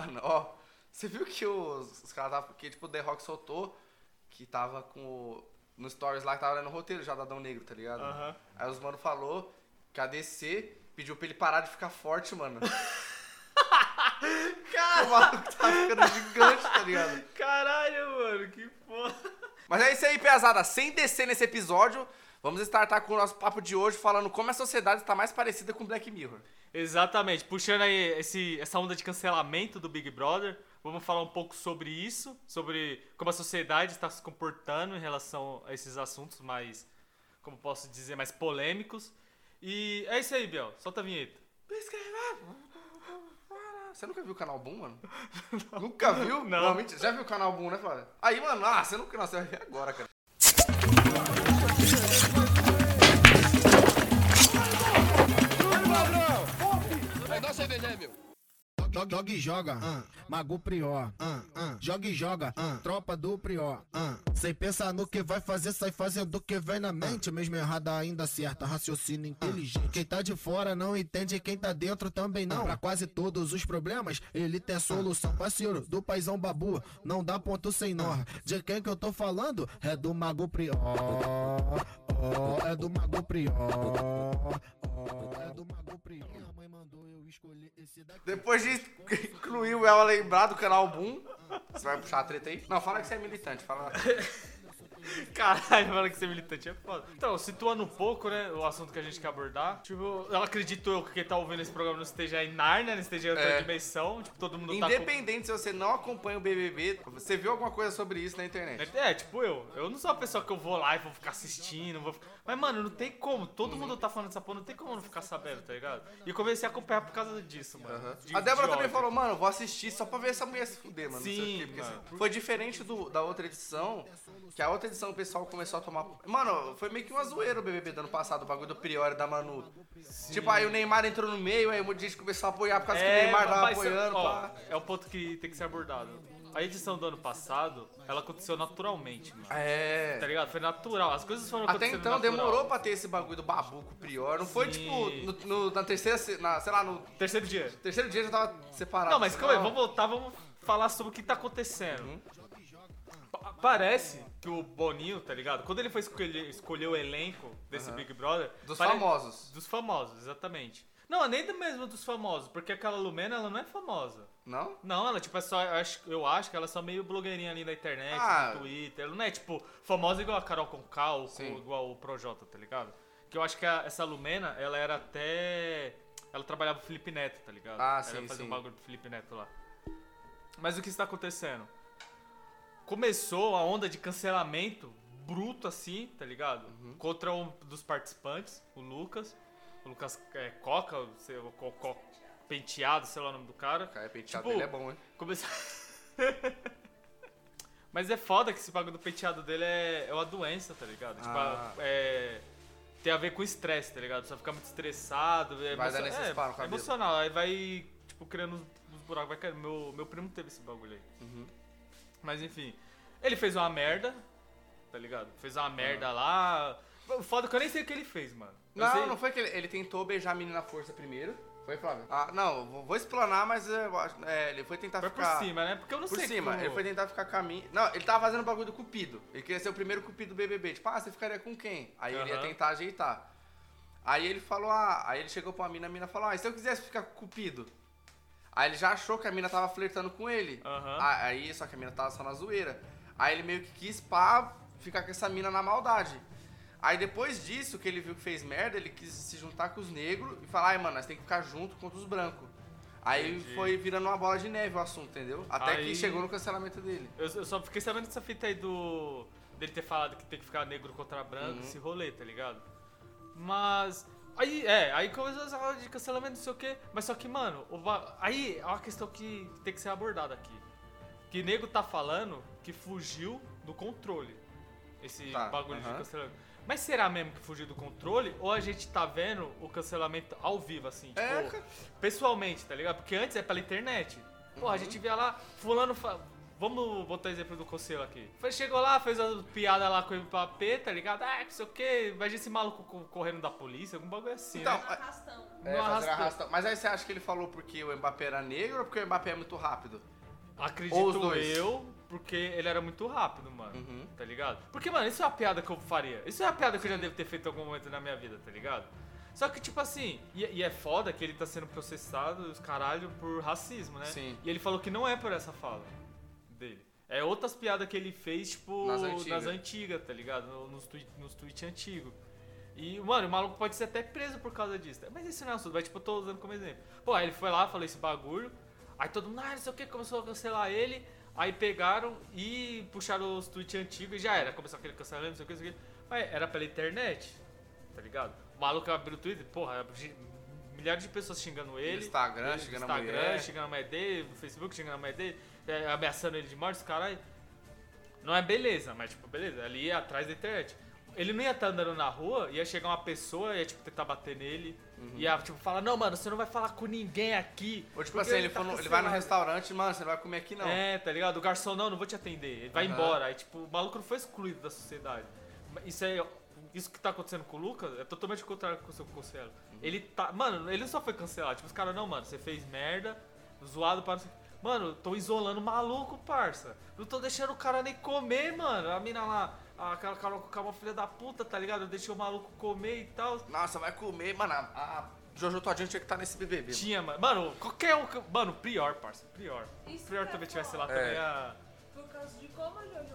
Mano, ó, você viu que os, os caras tava. Que tipo, o The Rock soltou que tava com. o- No Stories lá que tava no roteiro já da Adão Negro, tá ligado? Aham. Aí os mano falou que a DC pediu pra ele parar de ficar forte, mano. o maluco tá ficando gigante, tá ligado? Caralho, mano, que foda. Mas é isso aí, pesada. Sem descer nesse episódio, vamos startar com o nosso papo de hoje falando como a sociedade está mais parecida com Black Mirror. Exatamente, puxando aí esse, essa onda de cancelamento do Big Brother, vamos falar um pouco sobre isso, sobre como a sociedade está se comportando em relação a esses assuntos mais, como posso dizer, mais polêmicos. E é isso aí, Biel, solta a vinheta. Você nunca viu o canal Boom, mano? nunca viu? Não. mentira. Já viu o canal Boom, né, Flávio? Aí, mano, ah, você nunca. Não, você vai ver agora, Dog, dog joga, ah, Mago Prior, ah, ah, joga e joga, ah, tropa do Prior, ah. Sem pensar no que vai fazer, sai fazendo o que vem na mente. Mesmo errada ainda acerta, raciocínio inteligente. Quem tá de fora não entende, quem tá dentro também não. Pra quase todos os problemas, ele tem solução. Parceiro do paizão babu, não dá ponto sem nó. De quem que eu tô falando? É do Mago Prior, oh, é do Mago Prior, oh, é do Mago Prior. Minha mãe mandou eu escolher esse daqui. Depois de incluir o ela lembrar do canal Boom, você vai puxar a treta aí? Não, fala que você é militante. Fala. Caralho, mano, que ser militante é foda. Então, situando um pouco, né, o assunto que a gente quer abordar. Tipo, eu acredito eu que quem tá ouvindo esse programa não esteja em Narnia, não esteja em outra É. dimensão. Tipo, todo mundo tá com... Independente se você não acompanha o BBB, você viu alguma coisa sobre isso na internet. É, tipo eu. Eu não sou uma pessoa que eu vou lá e vou ficar assistindo. Vou... Mas, mano, não tem como. Todo Uhum. mundo tá falando dessa porra, não tem como não ficar sabendo, tá ligado? E comecei a acompanhar por causa disso, mano. De- A Débora de também ódio. falou, mano, vou assistir só pra ver essa mulher se fuder, mano. Sim, quê, porque, mano. assim, Foi diferente do, da outra edição, que a outra edição o pessoal começou a tomar. Mano, foi meio que uma zoeira o BBB do ano passado, o bagulho do Prior e da Manu. Tipo, aí o Neymar entrou no meio, aí um monte de gente começou a apoiar por causa que o Neymar tava apoiando. ó. É o ponto que tem que ser abordado. A edição do ano passado, ela aconteceu naturalmente, mano. É. Tá ligado? Foi natural. As coisas foram Até então natural. demorou pra ter esse bagulho do babu com o Prior. Não foi, Sim. tipo, no, no- na terceira, na, sei lá, no Terceiro dia. terceiro dia já tava separado. Não, mas calma aí, vamos voltar, vamos falar sobre o que tá acontecendo. Uhum. Pa- Parece que o Boninho, tá ligado? Quando ele foi escolher, escolher o elenco desse. Big Brother. Dos pare- famosos. Dos famosos, exatamente. Não, nem do mesmo dos famosos, porque aquela Lumena, ela não é famosa. Não? Não, ela, tipo, é só. Eu acho, eu acho que ela é só meio blogueirinha ali na internet, Ah. no Twitter. Ela não é, tipo, famosa igual a Carol Conká ou Sim. igual o Projota, tá ligado? Que eu acho que a- essa Lumena, ela era até. Ela trabalhava pro Felipe Neto, tá ligado? Ah, ela sim, fazia sim. um bagulho pro Felipe Neto lá. Mas o que está acontecendo? Começou a onda de cancelamento bruto assim, tá ligado? Uhum. Contra um dos participantes, o Lucas. O Lucas é, Coca, o seu- o Co- penteado, sei lá o nome do cara. Cara, penteado Tipo, dele é bom, hein? Começar. Mas é foda que esse bagulho do penteado dele é, é uma doença, tá ligado? Tipo, Ah. é. Tem a ver com estresse, tá ligado? Só ficar muito estressado. É Vai emocio- dando esses é, cabelo. emocional. Aí vai, tipo, criando uns, uns buracos. Vai. Meu, meu primo teve esse bagulho aí. Uhum. Mas enfim. Ele fez uma merda, tá ligado? Fez uma merda lá. Foda que eu nem sei o que ele fez, mano. Eu Não, sei- não foi que ele, ele tentou beijar a menina na força primeiro. Foi, Flávio? Ah, não, vou, vou explanar, mas eu acho- é, ele foi tentar Foi por ficar... cima, né? Porque eu não Por sei cima, como- ele foi tentar ficar com a minha... Não, ele tava fazendo o bagulho do cupido. Ele queria ser o primeiro cupido do BBB. Tipo, ah, você ficaria com quem? Aí ele ia Aham. tentar ajeitar. Aí ele falou, ah... Aí ele chegou pra mina, a mina falou, ah, e se eu quisesse ficar com o cupido? Aí ele já achou que a mina tava flertando com ele. Ah, Aí, só que a mina tava só na zoeira. Aí ele meio que quis pá, ficar com essa mina na maldade. Aí depois disso, que ele viu que fez merda, ele quis se juntar com os negros e falar, ai, mano, nós tem que ficar junto contra os brancos. Aí Entendi. foi virando uma bola de neve o assunto, entendeu? Até Aí- que chegou no cancelamento dele. Eu, eu só fiquei sabendo dessa fita aí do. dele ter falado que tem que ficar negro contra branco, Uhum. esse rolê, tá ligado? Mas. Aí, é, aí começou essa roda de cancelamento, não sei o quê. Mas só que, mano, aí é uma questão que tem que ser abordada aqui. Que nego tá falando que fugiu do controle. Esse Tá, bagulho de aham. cancelamento. Mas será mesmo que fugiu do controle? Ou a gente tá vendo o cancelamento ao vivo, assim? Tipo, É, pessoalmente, tá ligado? Porque antes é pela internet. Porra, a gente via lá, fulano. Fa... Vamos botar exemplo do Conselho aqui. Foi, chegou lá, fez uma piada lá com o Mbappé, tá ligado? Ah, não sei o quê. Imagina esse maluco co- correndo da polícia, algum bagulho assim, Então, né? é- Arrastão. É, não fazer arrasta. arrasta- Mas aí você acha que ele falou porque o Mbappé era negro ou porque o Mbappé é muito rápido? Ou os Acredito dois. eu, porque ele era muito rápido, mano. Uhum. Tá ligado? Porque, mano, isso é uma piada que eu faria. Isso é uma piada que eu já devo ter feito em algum momento na minha vida, tá ligado? Só que, tipo assim, e, e é foda que ele tá sendo processado, os caralho, por racismo, né? Sim. E ele falou que não é por essa fala dele. É outras piadas que ele fez, tipo, Nas antigas. antigas, tá ligado? No- Nos tweets nos tweet antigos. E, mano, o maluco pode ser até preso por causa disso. Mas isso não é assunto, mas tipo, eu tô usando como exemplo. Pô, aí ele foi lá, falou esse bagulho. Aí todo mundo, ah, não sei o que, começou a cancelar ele. Aí pegaram e puxaram os tweets antigos e já era. Começou aquele cancelamento, não sei o que, não sei o que. Mas era pela internet, tá ligado? O maluco abriu o Twitter, porra, milhares de pessoas xingando ele. Instagram, ele- xingando a Instagram, mulher. xingando a mulher dele, Facebook, xingando a mulher dele, é, ameaçando ele de morte, os caralho. Não é beleza, mas tipo, beleza, ali é atrás da internet. Ele não ia estar andando na rua, ia chegar uma pessoa, ia tipo tentar bater nele, ia tipo falar, não, mano, você não vai falar com ninguém aqui. Ou tipo assim, ele, tá no- ele vai no cancelado." restaurante, mano, você não vai comer aqui não. É, tá ligado? O garçom, não, não vou te atender. Ele vai embora. Aí, tipo, o maluco não foi excluído da sociedade. Isso aí, isso que tá acontecendo com o Lucas é totalmente o contrário com o seu Cosselo. Uhum. Ele tá. Mano, ele só foi cancelado. Tipo, os caras, não, mano, você fez merda, zoado para. Mano, tô isolando o maluco, parça. Não tô deixando o cara nem comer, mano. A mina lá, aquela cara com uma filha da puta, tá ligado? Eu deixei o maluco comer e tal. Nossa, vai comer, mano. A, a Jojo Todinho tinha que estar nesse BBB. Tinha, mano. Mano, qualquer um. que- Mano, Prior, parça. Prior. Isso Prior que é também tivesse lá É. também a. Por causa de como a Jojo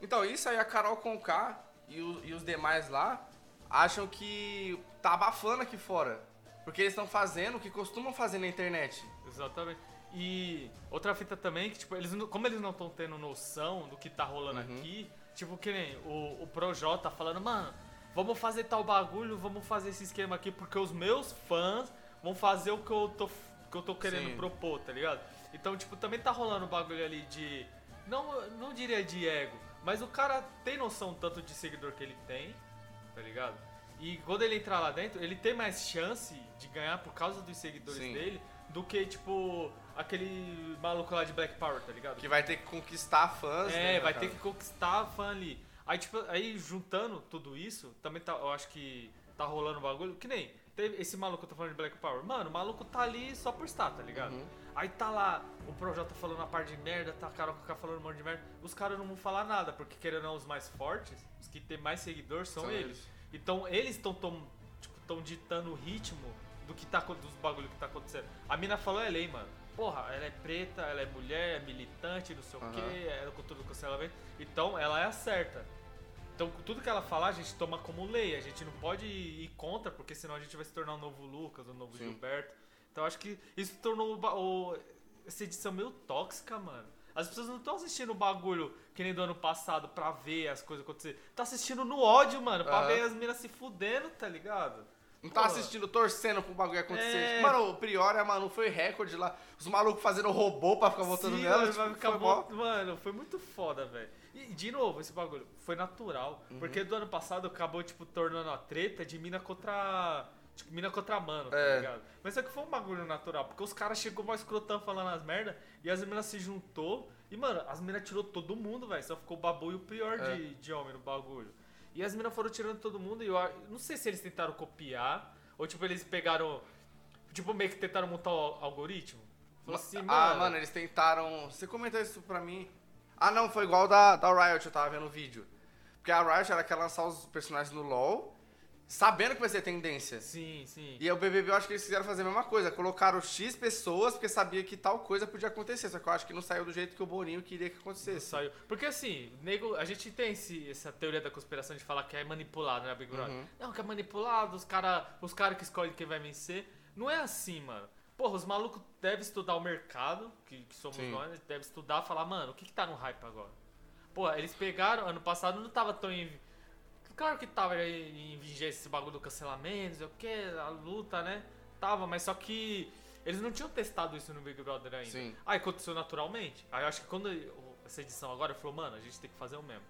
Então, isso aí a Carol Conká e, o- e os demais lá acham que tá abafando aqui fora. Porque eles estão fazendo o que costumam fazer na internet. Exatamente. E outra fita também, que tipo, eles, não- como eles não estão tendo noção do que tá rolando Uhum. aqui, tipo, que nem o, o Projota tá falando, mano, vamos fazer tal bagulho, vamos fazer esse esquema aqui, porque os meus fãs vão fazer o que eu tô, que eu tô querendo Sim. propor, tá ligado? Então, tipo, também tá rolando um bagulho ali de. Não, não diria de ego, mas o cara tem noção tanto de seguidor que ele tem, tá ligado? E quando ele entrar lá dentro, ele tem mais chance de ganhar por causa dos seguidores Sim. dele do que, tipo, aquele maluco lá de Black Power, tá ligado? Que vai ter que conquistar fãs. né, É, vai cara? ter que conquistar fã ali. Aí, tipo, aí juntando tudo isso, também tá, eu acho que tá rolando um bagulho. Que nem teve esse maluco que eu tô falando de Black Power. Mano, o maluco tá ali só por estar, tá ligado? Uhum. Aí tá lá o Projota falando a parte de merda, tá a Carol Conká falando um monte de merda. Os caras não vão falar nada, porque querendo ou não, os mais fortes, os que tem mais seguidores são, São eles. eles. Então eles estão tão, tipo, tão ditando o ritmo do que tá dos bagulho que tá acontecendo. A mina falou é lei, mano. Porra, ela é preta, ela é mulher, é militante, não sei o Aham. quê, é com tudo cancelamento. Então ela é a certa. Então tudo que ela falar a gente toma como lei, a gente não pode ir contra, porque senão a gente vai se tornar um novo Lucas, um novo Sim. Gilberto. Então acho que isso tornou o o- essa edição meio tóxica, mano. As pessoas não estão assistindo o bagulho que nem do ano passado pra ver as coisas acontecer. Tá assistindo no ódio, mano, pra Aham. ver as minas se fudendo, tá ligado? Não tá Pô. assistindo, torcendo pro bagulho acontecer. É. Mano, o Prior, é, mano, foi recorde lá. Os malucos fazendo robô pra ficar voltando Sim, nela. mano, tipo, ficar foi mó- Mano, foi muito foda, velho. E, de novo, esse bagulho foi natural. Uhum. Porque do ano passado acabou, tipo, tornando a treta de mina contra. Tipo, mina contra mano, tá É. ligado? Mas só que foi um bagulho natural. Porque os caras chegou mais escrotão falando as merda e as minas se juntou. E, mano, as minas tirou todo mundo, velho. Só ficou o babu e o pior É. de, de homem no bagulho. E as minas foram tirando todo mundo e eu não sei se eles tentaram copiar ou, tipo, eles pegaram. Tipo, meio que tentaram montar o algoritmo. Falou assim, ah, mano, eles tentaram. Você comentou isso pra mim. Ah, não, foi igual da, da Riot, eu tava vendo o vídeo. Porque a Riot ela quer lançar os personagens no LoL, sabendo que vai ser tendência. Sim, sim. E o BBB eu acho que eles quiseram fazer a mesma coisa. Colocaram X pessoas porque sabia que tal coisa podia acontecer. Só que eu acho que não saiu do jeito que o Boninho queria que acontecesse. Saiu. Porque assim, nego, a gente tem esse, essa teoria da conspiração de falar que é manipulado, né, Big Brother? Uhum. Não, que é manipulado, os caras os cara que escolhem quem vai vencer. Não é assim, mano. Porra, os malucos devem estudar o mercado, que, que somos Sim. nós, devem estudar falar, mano, o que, que tá no hype agora? Pô, eles pegaram, ano passado não tava tão em. Claro que tava em vigência esse bagulho do cancelamento, sei o que, a luta, né? Tava, mas só que eles não tinham testado isso no Big Brother ainda. Sim. Aí aconteceu naturalmente. Aí eu acho que quando essa edição agora falou, mano, a gente tem que fazer o mesmo.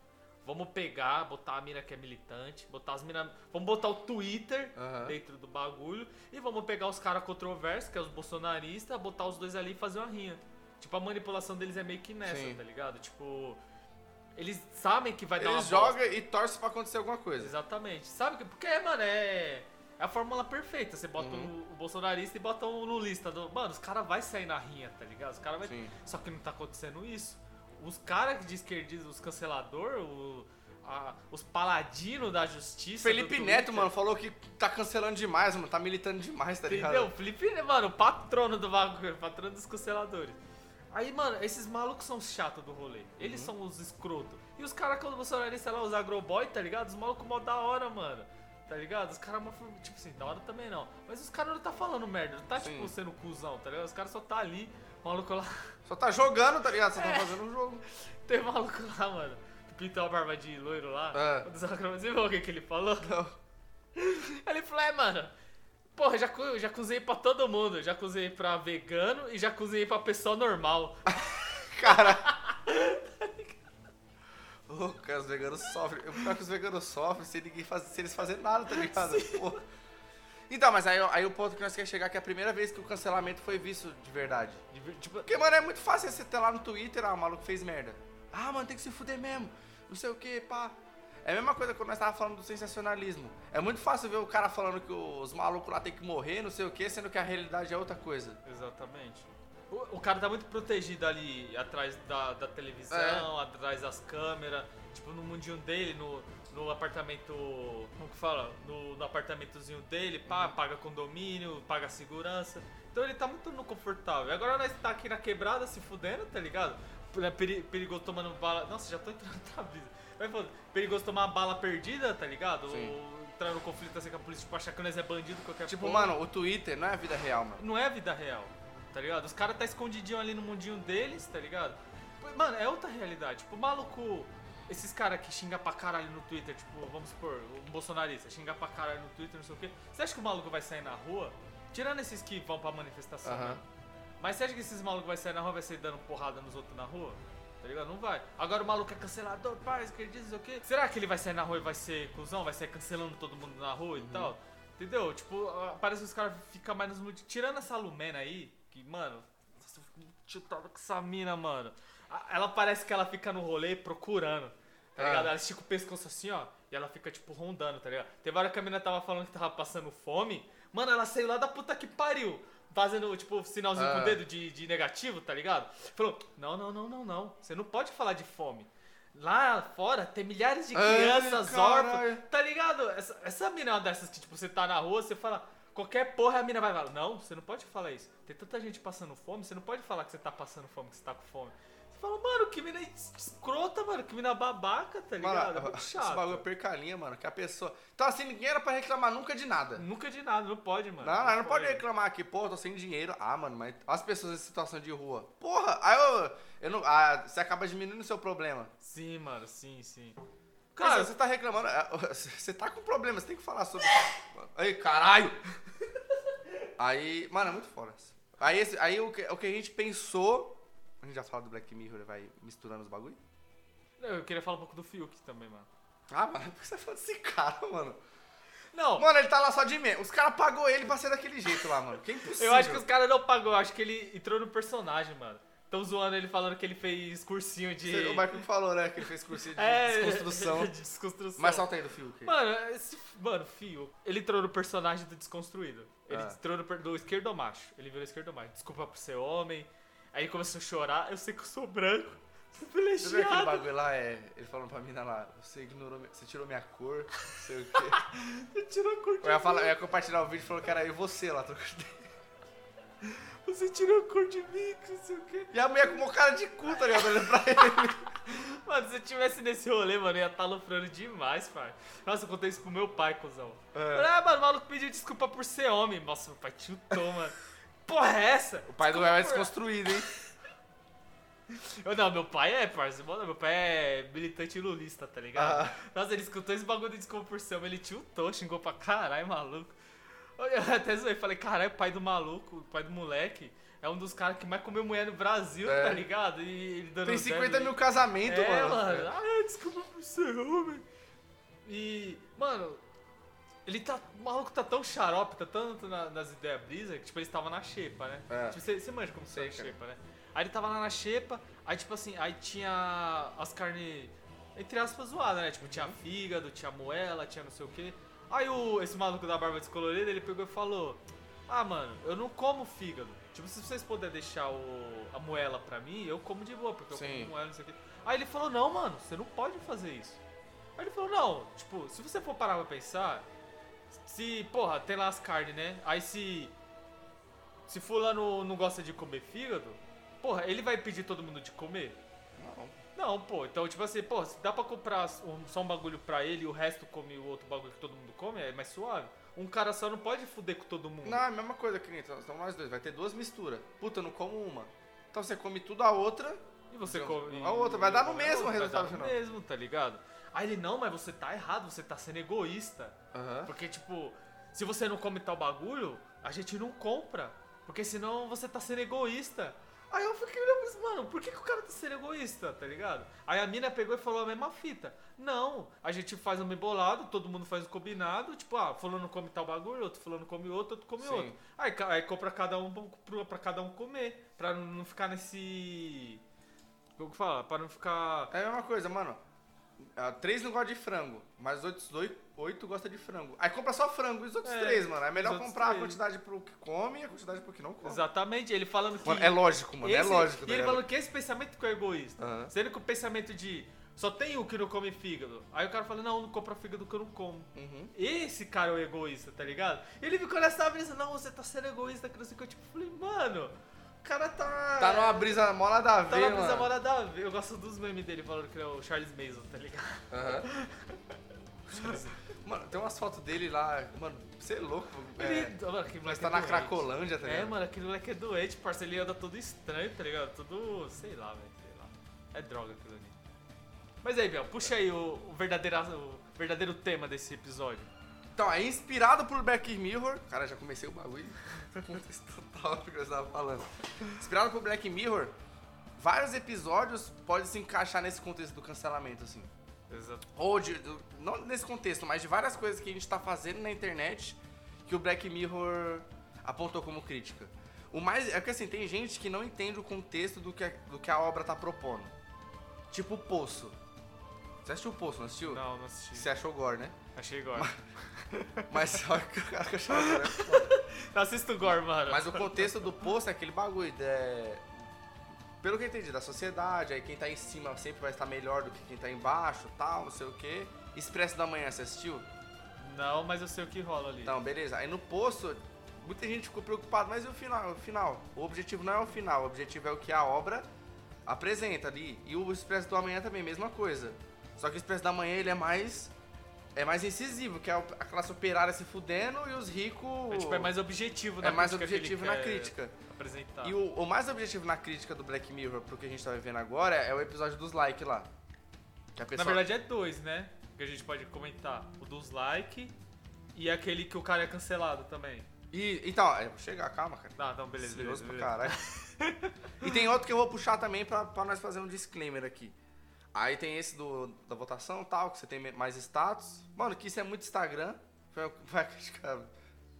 Vamos pegar, botar a mina que é militante, botar as minas. Vamos botar o Twitter Aham. dentro do bagulho e vamos pegar os caras controversos, que é os bolsonaristas, botar os dois ali e fazer uma rinha. Tipo, a manipulação deles é meio que nessa, Sim. tá ligado? Tipo, eles sabem que vai dar uma Eles bosta. jogam e torcem pra acontecer alguma coisa. Exatamente. Sabe que. Porque, mano, é. É a fórmula perfeita. Você bota Uhum. o, o bolsonarista e bota o lulista. Do, mano, os caras vão sair na rinha, tá ligado? Os caras vai. Sim. Só que não tá acontecendo isso. Os caras de esquerdismo, os cancelador, o, a- os paladinos da justiça. Felipe Neto, mano, falou que tá cancelando demais, mano. Tá militando demais, tá ligado? Entendeu? Felipe, mano, o patrono do bagulho, patrono dos canceladores. Aí, mano, esses malucos são os chatos do rolê. Eles Uhum. são os escroto. E os caras, quando você olha, sei lá, os agroboy, tá ligado? Os malucos mó da hora, mano. Tá ligado? Os caras, tipo assim, da hora também não. Mas os caras não tá falando merda, não tá, Sim. tipo, sendo cuzão, tá ligado? Os caras só tá ali, maluco lá. Só tá jogando, tá ligado? Só tá É. fazendo um jogo. Tem maluco lá, mano, que pintou a barba de loiro lá. É. Dos agroboys. Você viu o que, que ele falou? Não. Ele falou, é, mano, porra, já, já cozinhei pra todo mundo. Já cozinhei pra vegano e já cozinhei pra pessoa normal. Cara. Ô, cara, os veganos sofrem. Eu pior que os veganos sofrem sem ninguém fazer, sem eles fazerem nada, tá ligado? Porra. Então, mas aí, aí o ponto que nós queremos chegar é que é a primeira vez que o cancelamento foi visto de verdade. De Tipo, Porque, mano, é muito fácil você ter lá no Twitter, ah, o maluco fez merda. Ah, mano, tem que se fuder mesmo. Não sei o que, pá. É a mesma coisa quando nós tava falando do sensacionalismo. É muito fácil ver o cara falando que os malucos lá tem que morrer, não sei o que, sendo que a realidade é outra coisa. exatamente. O, o cara tá muito protegido ali atrás da, da televisão, atrás das câmeras. Tipo, no mundinho dele, no, no apartamento. Como que fala? No, no apartamentozinho dele, pá, paga condomínio, paga segurança. Então ele tá muito no confortável. Agora nós tá aqui na quebrada se fudendo, tá ligado? É peri- perigoso tomando bala. Nossa, já tô entrando na brisa. Mas foda, perigoso tomar uma bala perdida, tá ligado? Sim. Ou entrar no conflito assim com a polícia, tipo, achar que nós é bandido qualquer Tipo, porra. mano, o Twitter não é a vida real, mano. Não é a vida real, tá ligado? Os caras tá escondidinho ali no mundinho deles, tá ligado? Pô, Mano, é outra realidade. Tipo, maluco. Esses caras que xingam pra caralho no Twitter, tipo, vamos supor, um bolsonarista xingar pra caralho no Twitter, não sei o quê. Você acha que o maluco vai sair na rua? Tirando esses que vão pra manifestação, Aham. né? Mas você acha que esses malucos vai sair na rua vai sair dando porrada nos outros na rua? Tá ligado? Não vai. Agora o maluco é cancelador, pá, esquerdista, o quê. Será que ele vai sair na rua e vai ser cuzão? Vai sair cancelando todo mundo na rua e tal? Entendeu? Tipo, ah, parece que os caras ficam mais nos. Tirando essa Lumena aí, que, mano, nossa, eu fico chutado com essa mina, mano. Ela parece que ela fica no rolê procurando, tá Ah. ligado? Ela estica o pescoço assim, ó, e ela fica, tipo, rondando, tá ligado? Teve hora que a mina tava falando que tava passando fome, mano, ela saiu lá da puta que pariu. Fazendo, tipo, sinalzinho com Ah. o dedo de, de negativo, tá ligado? Falou, não, não, não, não, não. Você não pode falar de fome. Lá fora tem milhares de crianças órfãs. Tá ligado? Essa, essa mina é uma dessas que, tipo, você tá na rua, você fala. Qualquer porra, a mina vai falar. Não, você não pode falar isso. Tem tanta gente passando fome, você não pode falar que você tá passando fome, que você tá com fome. Fala, mano, que mina escrota, mano, que mina babaca, tá ligado? é Mano, muito esse chato. bagulho é percalinha, mano. Que a pessoa. Então, assim, ninguém era pra reclamar nunca de nada. Nunca de nada, não pode, mano. Não, não pode reclamar aqui, pô, tô sem dinheiro. Ah, mano, mas as pessoas em situação de rua. Porra, aí eu. eu não, ah, você acaba diminuindo o seu problema. Sim, mano, sim, sim. Cara, Cara, você tá reclamando. ah, Você tá com problema, você tem que falar sobre. Aí, caralho! Aí, mano, é muito foda. Aí, esse, aí o, que, o que a gente pensou. A gente já falou do Black Mirror, vai misturando os bagulho? eu queria falar um pouco do Fiuk também, mano. Ah, mano, por que você falou desse cara, mano? Não, Mano, ele tá lá só de meme. Os caras pagou ele pra ser daquele jeito lá, mano. Que é impossível. eu acho que os caras não pagou, eu acho que ele entrou no personagem, mano. Tão zoando ele falando que ele fez cursinho de. O Michael falou, né? Que ele fez cursinho de É, desconstrução. de desconstrução. Mas solta aí do Fiuk. Mano, esse, mano, Fio, ele entrou no personagem do Desconstruído. Ele Ah. entrou no do esquerdomacho. Ele virou esquerdomacho. Desculpa por ser homem. Aí ele começou a chorar. Eu sei que eu sou branco. Você viu aquele bagulho lá? É, ele falando pra mina lá, você ignorou, minha- você tirou minha cor, não sei o quê. Ele tirou a cor de Eu ia, mim. falar, eu ia compartilhar o vídeo e falou que era eu e você lá. trocando. Você tirou a cor de mim, não sei o quê. E a mulher com uma cara de cu, tá ligado? Olhando pra ele. Mano, se eu tivesse nesse rolê, mano, eu ia estar lufrando demais, pai. Nossa, eu contei isso pro meu pai, cuzão. É. Ah, mano, o maluco pediu desculpa por ser homem. Nossa, meu pai tiltou, mano. Porra, é essa? O pai do Léo é desconstruído, hein? Eu, não, meu pai é, parceiro. Mano, meu pai é militante lulista, tá ligado? Ah. Nossa, ele escutou esse bagulho de homem, ele tiltou, xingou pra caralho, maluco. Eu até zoei, falei, caralho, pai do maluco, pai do moleque, é um dos caras que mais comeu mulher no Brasil, É. tá ligado? E ele dando Tem zero 50 e- mil casamentos, é, mano. mano. Ah, desculpa por ser homem. E, mano, ele tá. O maluco tá tão xarope, tá tanto na- nas ideias brisa, que tipo, ele estava na xepa, né? É. Tipo, você, você manja como você é cara. xepa, né? Aí ele tava lá na xepa, aí tipo assim, aí tinha as carnes, entre aspas, zoadas, né? Tipo, tinha fígado, tinha moela, tinha não sei o quê. Aí o, esse maluco da barba descolorida, ele pegou e falou: Ah, mano, eu não como fígado. Tipo, se vocês puderem deixar o, a moela pra mim, eu como de boa, porque eu Sim. como moela, não sei o quê. Aí ele falou: Não, mano, você não pode fazer isso. Aí ele falou: Não, tipo, se você for parar pra pensar, se, porra, tem lá as carnes, né? Aí se. Se fulano não gosta de comer fígado, porra, ele vai pedir todo mundo de comer? Não. Não, pô, então tipo assim, pô, se dá pra comprar um- só um bagulho pra ele e o resto come o outro bagulho que todo mundo come, é mais suave. Um cara só não pode fuder com todo mundo. Não, é a mesma coisa, Clinton. Então nós dois. Vai ter duas misturas. Puta, eu não como uma. Então você come tudo a outra. E você come. a outra, vai dar no mesmo resultado final. mesmo, tá ligado? Aí ele, não, mas você tá errado, você tá sendo egoísta. Aham. Porque, tipo, se você não come tal bagulho, a gente não compra. Porque senão você tá sendo egoísta. Aí eu fiquei olhando mano, por que, que o cara tá sendo egoísta, tá ligado? Aí a mina pegou e falou a mesma fita. Não, a gente faz um embolado, todo mundo faz o combinado, tipo, ah, fulano come tal bagulho, outro fulano come outro, outro come Sim. outro. Aí, aí compra cada um pra, cada um comer, pra não ficar nesse... Como que fala? Pra não ficar... É a mesma coisa, mano. Três não gostam de frango, mas os outros dois, oito gostam de frango. Aí compra só frango e os outros É, três, mano. É melhor comprar a três. quantidade pro que come e a quantidade pro que não come. Exatamente, ele falando que... Mano, é lógico, mano. é Esse- lógico. E ele ligado? falando que esse pensamento que é egoísta. Aham. Sendo que o pensamento de só tem o que não come fígado. Aí o cara fala, não, não compra fígado que eu não como. Uhum. Esse cara é o egoísta, tá ligado? E ele ficou nessa brisa, não, você tá sendo egoísta, que não sei o que. Eu tipo, falei, mano, o cara tá. Tá numa brisa mó nada a ver, Tá numa brisa mora da ver. Eu gosto dos memes dele falando que ele é o Charles Mason, tá ligado? Aham. Mano, tem umas fotos dele lá. Mano, você é louco. É, Ele, mano, aquele mas moleque tá é na doente. Cracolândia, tá É, ligado? mano, aquele moleque é doente, parceiro. Ele anda todo estranho, tá ligado? Tudo, sei lá, velho, sei lá. É droga aquilo ali. Mas aí, Biel, puxa aí o, o, verdadeiro, o verdadeiro tema desse episódio. Então, é inspirado por Black Mirror. Cara, já comecei o bagulho. Contexto total do que eu estava falando. Inspirado por Black Mirror, vários episódios podem se encaixar nesse contexto do cancelamento, assim. Exato. Ou de. do- não nesse contexto, mas de várias coisas que a gente tá fazendo na internet que o Black Mirror apontou como crítica. O mais. É que assim, tem gente que não entende o contexto do que a, do que a obra tá propondo. Tipo o Poço. Você assistiu o Poço, não assistiu? Não, não assisti. Você achou gore, né? Achei Gore. Mas olha que achava gore é foda. Não assisto Gore, mano. Mas o contexto do poço é aquele bagulho. É... Pelo que eu entendi, da sociedade, aí quem tá em cima sempre vai estar melhor do que quem tá embaixo, tal, não sei o quê. Expresso da Manhã, você assistiu? Não, mas eu sei o que rola ali. Então, beleza. Aí no poço, muita gente ficou preocupada, mas e o final? O final? O objetivo não é o final, o objetivo é o que a obra apresenta ali. E o Expresso do Amanhã também, mesma coisa. Só que o Expresso da Manhã, ele é mais... É mais incisivo, que é a classe operária se fudendo e os ricos... É, tipo, é mais objetivo na É mais objetivo na crítica. Apresentar. E o, o mais objetivo na crítica do Black Mirror pro que a gente tá vivendo agora é o episódio dos likes lá. Que a Na pessoa... verdade é dois, né? Que a gente pode comentar. O dos like e aquele que o cara é cancelado também. E, então, é, vou chegar, calma, cara. Tá, então beleza, beleza. Ansioso pra beleza. caralho. e tem outro que eu vou puxar também pra, pra nós fazer um disclaimer aqui. Aí tem esse do, da votação e tal, que você tem mais status. Mano, que isso é muito Instagram. Foi uma crítica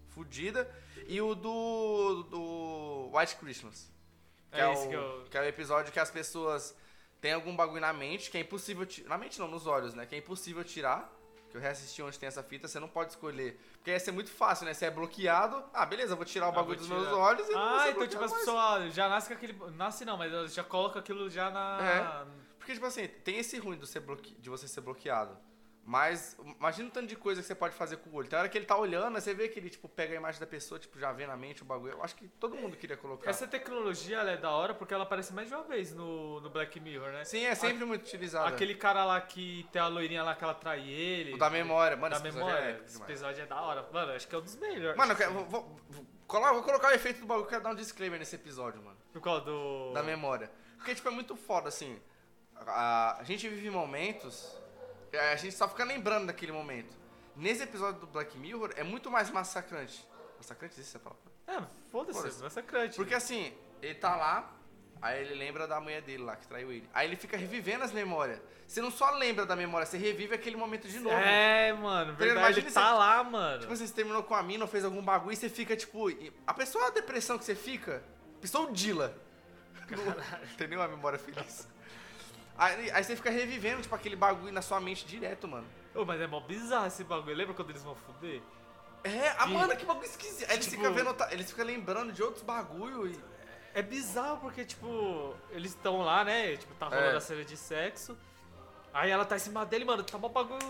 fudida. E o do, do White Christmas. Que É é, esse o, que eu- que é o episódio que as pessoas têm algum bagulho na mente que é impossível... Na mente não, nos olhos, né? Que é impossível tirar. Que eu reassisti onde tem essa fita, você não pode escolher. Porque ia ser muito fácil, né? Você é bloqueado. Ah, beleza, eu vou tirar o Ah, bagulho dos meus olhos e Ah, então tipo as pessoas já nasce com aquele. Nasce não, mas já coloca aquilo já na. É. Porque, tipo assim, tem esse ruim de, ser bloque... de você ser bloqueado. Mas imagina o tanto de coisa que você pode fazer com o olho. Tem hora que ele tá olhando, você vê que ele, tipo, pega a imagem da pessoa, tipo, já vê na mente o bagulho. Eu acho que todo mundo queria colocar. Essa tecnologia ela é da hora porque ela aparece mais de uma vez no, no Black Mirror, né? Sim, é sempre muito utilizado. Aquele cara lá que tem a loirinha lá que ela trai ele. O da memória. Mano, da esse episódio memória. é épico esse episódio é da hora. Mano, acho que é um dos melhores. Mano, eu quero, vou, vou, vou, colocar o efeito do bagulho, eu quero dar um disclaimer nesse episódio, mano. Por causa do. Da memória. Porque, tipo, é muito foda, assim. A, a gente vive momentos. é, A gente só fica lembrando daquele momento. Nesse episódio do Black Mirror é muito mais massacrante. Massacrante existe essa palavra? É, foda-se, Foda-se. massacrante. Porque assim, ele tá lá, aí ele lembra da mulher dele lá, que traiu ele. Aí ele fica revivendo as memórias. Você não só lembra da memória, você revive aquele momento de novo. É, mano, verdade. Imagina Ele tá você- lá, mano. Tipo você terminou com a mina ou fez algum bagulho e você fica, tipo. A pessoa, a depressão que você fica, a pessoa o Dila. Entendeu? A memória feliz. Aí, aí você fica revivendo, tipo, aquele bagulho na sua mente direto, mano. Ô, mas é mó bizarro esse bagulho. Lembra quando eles vão fuder? É, a E- mano, que bagulho esquisito. Aí eles Tipo- ficam vendo, eles ficam lembrando de outros bagulho e. É bizarro porque, tipo, eles estão lá, né? Tipo, tá rolando É. a cena de sexo. Aí ela tá em cima dele, mano, tá mó bagulho.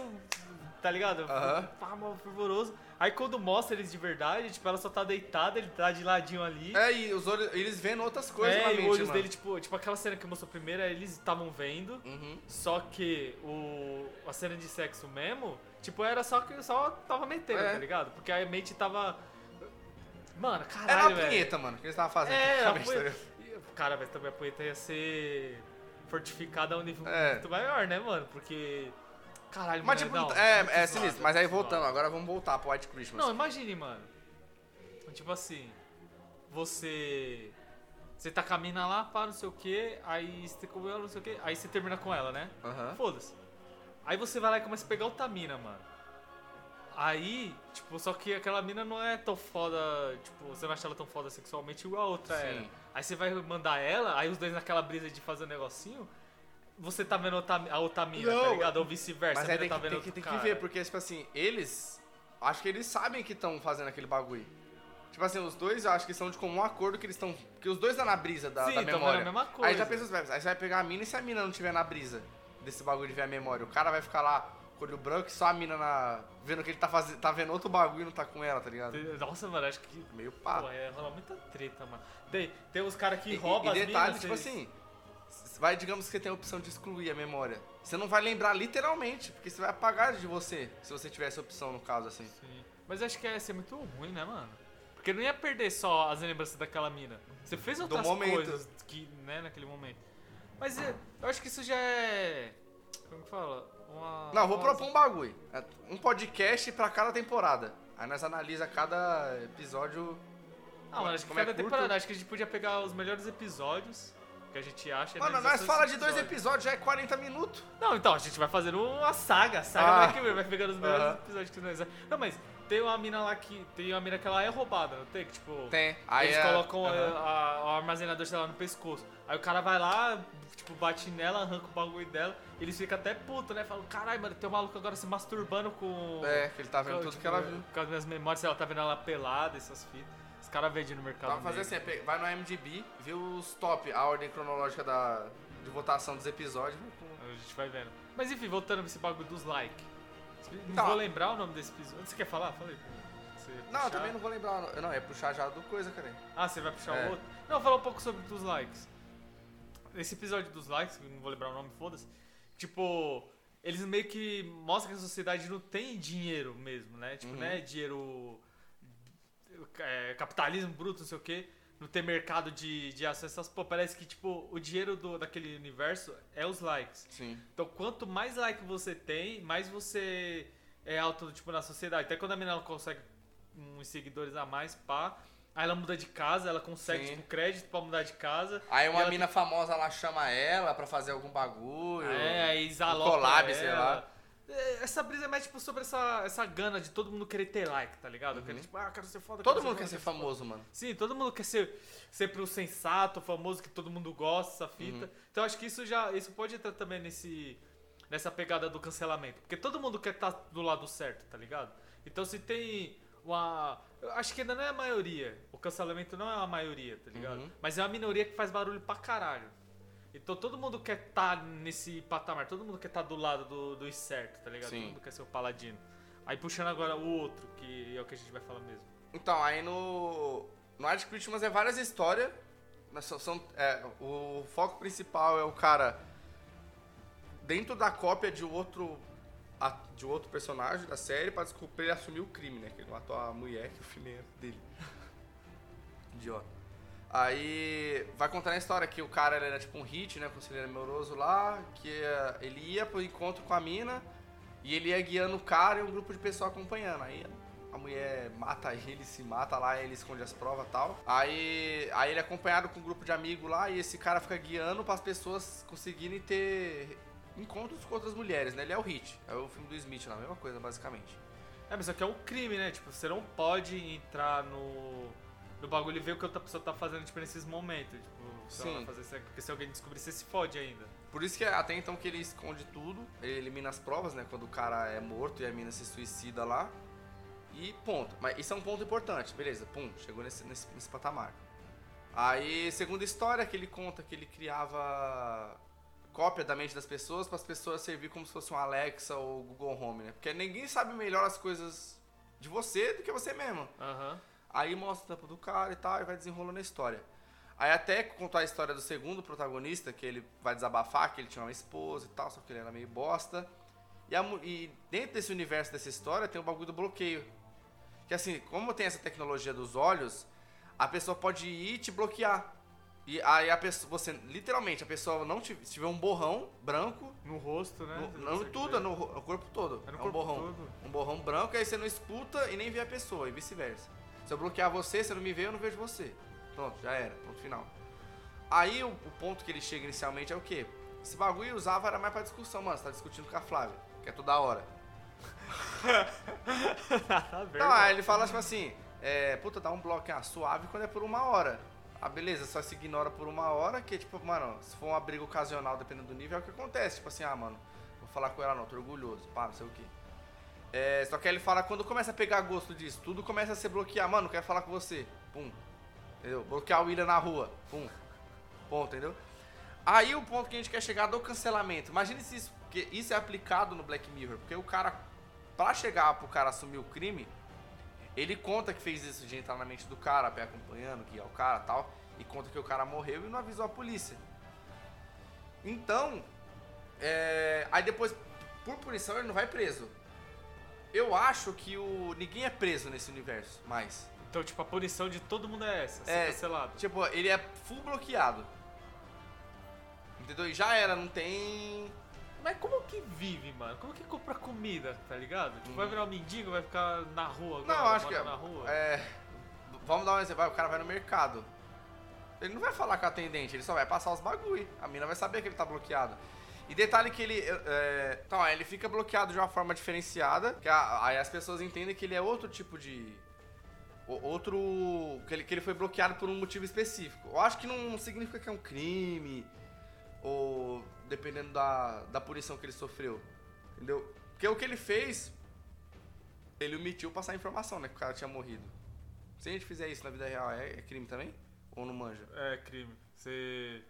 Tá ligado? Aham. Tá mó fervoroso. Aí quando mostra eles de verdade, tipo, ela só tá deitada, ele tá de ladinho ali. É, e os olhos, eles vendo outras coisas É, na e mente, os olhos mano. dele, tipo, tipo, aquela cena que mostrou primeiro, eles estavam vendo. Uhum. Só que o, a cena de sexo mesmo, tipo, era só que só tava metendo, É. tá ligado? Porque a mente tava. Mano, Era caralho, uma velho. punheta, mano, que eles estavam fazendo. É, a tá punheta. E, Cara, mas também a punheta ia ser fortificada a um nível É. muito maior, né, mano? Porque. Caralho, Mas, mano, tipo, não, é, é zoado, sinistro. Mas aí voltando, agora vamos voltar pro White Christmas. Não, imagine, mano. Tipo assim, você. Você tá com a mina lá, pá, não sei o que, aí você comeu ela, não sei o que, aí você termina com ela, né? Aham. Foda-se. Aí você vai lá e começa a pegar outra mina, mano. Aí, tipo, só que aquela mina não é tão foda, tipo, você não acha ela tão foda sexualmente igual a outra Sim. era. Aí você vai mandar ela, aí os dois naquela brisa de fazer um negocinho, você tá vendo a outra mina, tá ligado? Ou vice-versa, Mas aí mina tem, tá que, vendo tem, que, tem que ver, porque, tipo assim, eles. Acho que eles sabem que estão fazendo aquele bagulho. Tipo assim, os dois eu acho que são de comum acordo que eles estão. Que os dois estão na brisa da, Sim, da memória. a mesma Aí coisa. já pensa os. Aí você vai pegar a mina e se a mina não tiver na brisa desse bagulho de ver a memória, o cara vai ficar lá com olho branco e só a mina na. vendo que ele tá fazendo. tá vendo outro bagulho e não tá com ela, tá ligado? Nossa, mano, acho que Meio pá. Pô, é, rola muita treta, mano. Tem, tem uns caras que E- roubam e, as detalhe, minas, tipo assim, vai, digamos que você tem a opção de excluir a memória. Você não vai lembrar literalmente, porque você vai apagar de você, se você tiver essa opção, no caso, assim. Sim. Mas acho que ia ser muito ruim, né, mano? Porque não ia perder só as lembranças daquela mina. Você fez outras coisas que, né, naquele momento. Mas é, eu acho que isso já é. Como que fala? Uma. Não, vou propor um bagulho. É Um podcast pra cada temporada. Aí nós analisa cada episódio. Ah, mano, acho que é cada curto? temporada. Acho que a gente podia pegar os melhores episódios que a gente acha. Mano, nós fala de dois episódios, já é 40 minutos. Não, então, a gente vai fazendo uma saga. A saga Ah. vai, vai pegando os melhores episódios que nós. Não, mas tem uma mina lá que. Tem uma mina que ela é roubada, não tem? Que tipo. Tem. Aí eles é- colocam aham. eh, a- o armazenador, sei lá, no pescoço. Aí o cara vai lá, tipo, bate nela, arranca o bagulho dela. Eles ficam até puto, né? Falam, caralho, mano, tem um maluco agora se masturbando com. É, que ele tá vendo com, tudo tipo, que ela viu. Com as minhas memórias, lá, tá vendo ela pelada, essas fitas. Os caras vendem no mercado. Então, fazer assim, é vai no IMDb, vê os top, a ordem cronológica da, de votação dos episódios. A gente vai vendo. Mas enfim, voltando pra esse bagulho dos likes. Não Tá. vou lembrar o nome desse episódio. Você quer falar? Falei. Não, eu também não vou lembrar. Não, Não, é puxar já do coisa, cara. Ah, você vai puxar É. o outro? Não, falar um pouco sobre dos likes. Esse episódio dos likes, não vou lembrar o nome, foda-se. Tipo, eles meio que mostram que a sociedade não tem dinheiro mesmo, né? Tipo, Uhum. né? Dinheiro. É, capitalismo bruto, não sei o quê. Não tem mercado de, de ações. Essas, pô, parece que, tipo, o dinheiro do, daquele universo é os likes. Sim. Então, quanto mais like você tem, mais você é alto, tipo, na sociedade. Até quando a menina consegue uns seguidores a mais, pá. Aí ela muda de casa, ela consegue, Sim. tipo, crédito pra mudar de casa. Aí uma mina famosa lá chama ela pra fazer algum bagulho. É, aí exalopa collab, sei ela. lá. É, Essa brisa é mais, tipo, sobre essa, essa gana de todo mundo querer ter like, tá ligado? Querer, tipo, ah, quero ser foda. Uhum. Todo mundo foda, quer ser famoso, mano. Sim, todo mundo quer ser sempre o sensato, famoso que todo mundo gosta, essa fita. Uhum. Então acho que isso já isso pode entrar também nesse nessa pegada do cancelamento, porque todo mundo quer estar do lado certo, tá ligado? Então se tem uma eu acho que ainda não é a maioria. O cancelamento não é a maioria, tá ligado? Uhum. Mas é uma minoria que faz barulho pra caralho. Então todo mundo quer estar nesse patamar, todo mundo quer estar do lado do, do certo, tá ligado? Sim. Todo mundo quer ser o paladino. Aí puxando agora o outro, que é o que a gente vai falar mesmo. Então, aí no. No Art Christmas é várias histórias. mas são- são- é, o foco principal é o cara dentro da cópia de outro. De outro personagem da série pra descobrir ele assumir o crime, né? Que ele matou a mulher que o filme é dele. Idiota. Aí vai contando a história que o cara ele era tipo um hit, né? Conselheiro amoroso lá, que eh, ele ia pro encontro com a mina e ele ia guiando o cara e um grupo de pessoas acompanhando. Aí a mulher mata ele, se mata lá, ele esconde as provas e tal. Aí, aí ele é acompanhado com um grupo de amigos lá e esse cara fica guiando para as pessoas conseguirem ter encontros com outras mulheres, né? Ele é o Hit, é o filme do Smith lá, a mesma coisa basicamente. É, mas isso aqui é um crime, né? Tipo, você não pode entrar no, no bagulho e ver o que outra pessoa tá fazendo, tipo, nesses momentos. Tipo, se ela Sim. vai fazer isso, porque se alguém descobrir, você se fode ainda. Por isso que até então que ele esconde tudo, ele elimina as provas, né? Quando o cara é morto e a mina se suicida lá. E ponto. Mas isso é um ponto importante, beleza, pum, chegou nesse, nesse, nesse patamar. Aí, segunda história que ele conta que ele criava cópia da mente das pessoas para as pessoas servir como se fosse um Alexa ou Google Home, né? Porque ninguém sabe melhor as coisas de você do que você mesmo. Aham. Aí mostra o tampo do cara e tal, e vai desenrolando a história. Aí até contar a história do segundo protagonista, que ele vai desabafar, que ele tinha uma esposa e tal, só que ele era meio bosta. E, a e dentro desse universo dessa história tem o bagulho do bloqueio. Que assim, como tem essa tecnologia dos olhos, a pessoa pode ir e te bloquear. E aí a pessoa, você, literalmente, a pessoa não te, se tiver um borrão branco, No rosto, né? no, não tudo, é no, no corpo todo. É no um corpo borrão. todo. Um borrão branco, aí você não escuta e nem vê a pessoa, e vice-versa. Se eu bloquear você, você não me vê, eu não vejo você. Pronto, já era, ponto final. Aí o, o ponto que ele chega inicialmente é o quê? Esse bagulho usava era mais pra discussão, mano. Você tá discutindo com a Flávia, que é toda hora. Tá vendo? Então, aí ele fala tipo assim, é, puta, dá um bloco ah, suave quando é por uma hora. Ah, beleza, só se ignora por uma hora, que tipo, mano, se for uma briga ocasional, dependendo do nível, é o que acontece. Tipo assim, ah, mano, vou falar com ela não, tô orgulhoso, pá, não sei o quê. É, só que ele fala, quando começa a pegar gosto disso, tudo começa a se bloquear, mano, quero falar com você, pum. Entendeu? Bloquear o William na rua, pum. Ponto, entendeu? Aí o ponto que a gente quer chegar é do cancelamento. Imagine se isso, porque isso é aplicado no Black Mirror, porque o cara, pra chegar pro cara assumir o crime, ele conta que fez isso de entrar na mente do cara, pé acompanhando, guiar o cara tal, e conta que o cara morreu e não avisou a polícia. Então, é, aí depois, por punição, ele não vai preso. Eu acho que o ninguém é preso nesse universo mais. Então, tipo, a punição de todo mundo é essa, ser É, cancelado. Tipo, ele é full bloqueado. Entendeu? E já era, não tem. Mas como que vive, mano? Como que compra comida, tá ligado? Tipo, vai virar um mendigo, vai ficar na rua agora, Não, acho que é, na rua? é. Vamos dar um exemplo. O cara vai no mercado. Ele não vai falar com a atendente, ele só vai passar os bagulho. A mina vai saber que ele tá bloqueado. E detalhe que ele. É, então, ele fica bloqueado de uma forma diferenciada. Que a- aí as pessoas entendem que ele é outro tipo de. Outro. Que ele, que ele foi bloqueado por um motivo específico. Eu acho que não significa que é um crime. Ou dependendo da, da punição que ele sofreu. Entendeu? Porque o que ele fez. Ele omitiu passar a informação, né? Que o cara tinha morrido. Se a gente fizer isso na vida real, é, é crime também? Ou não manja? É crime. Você.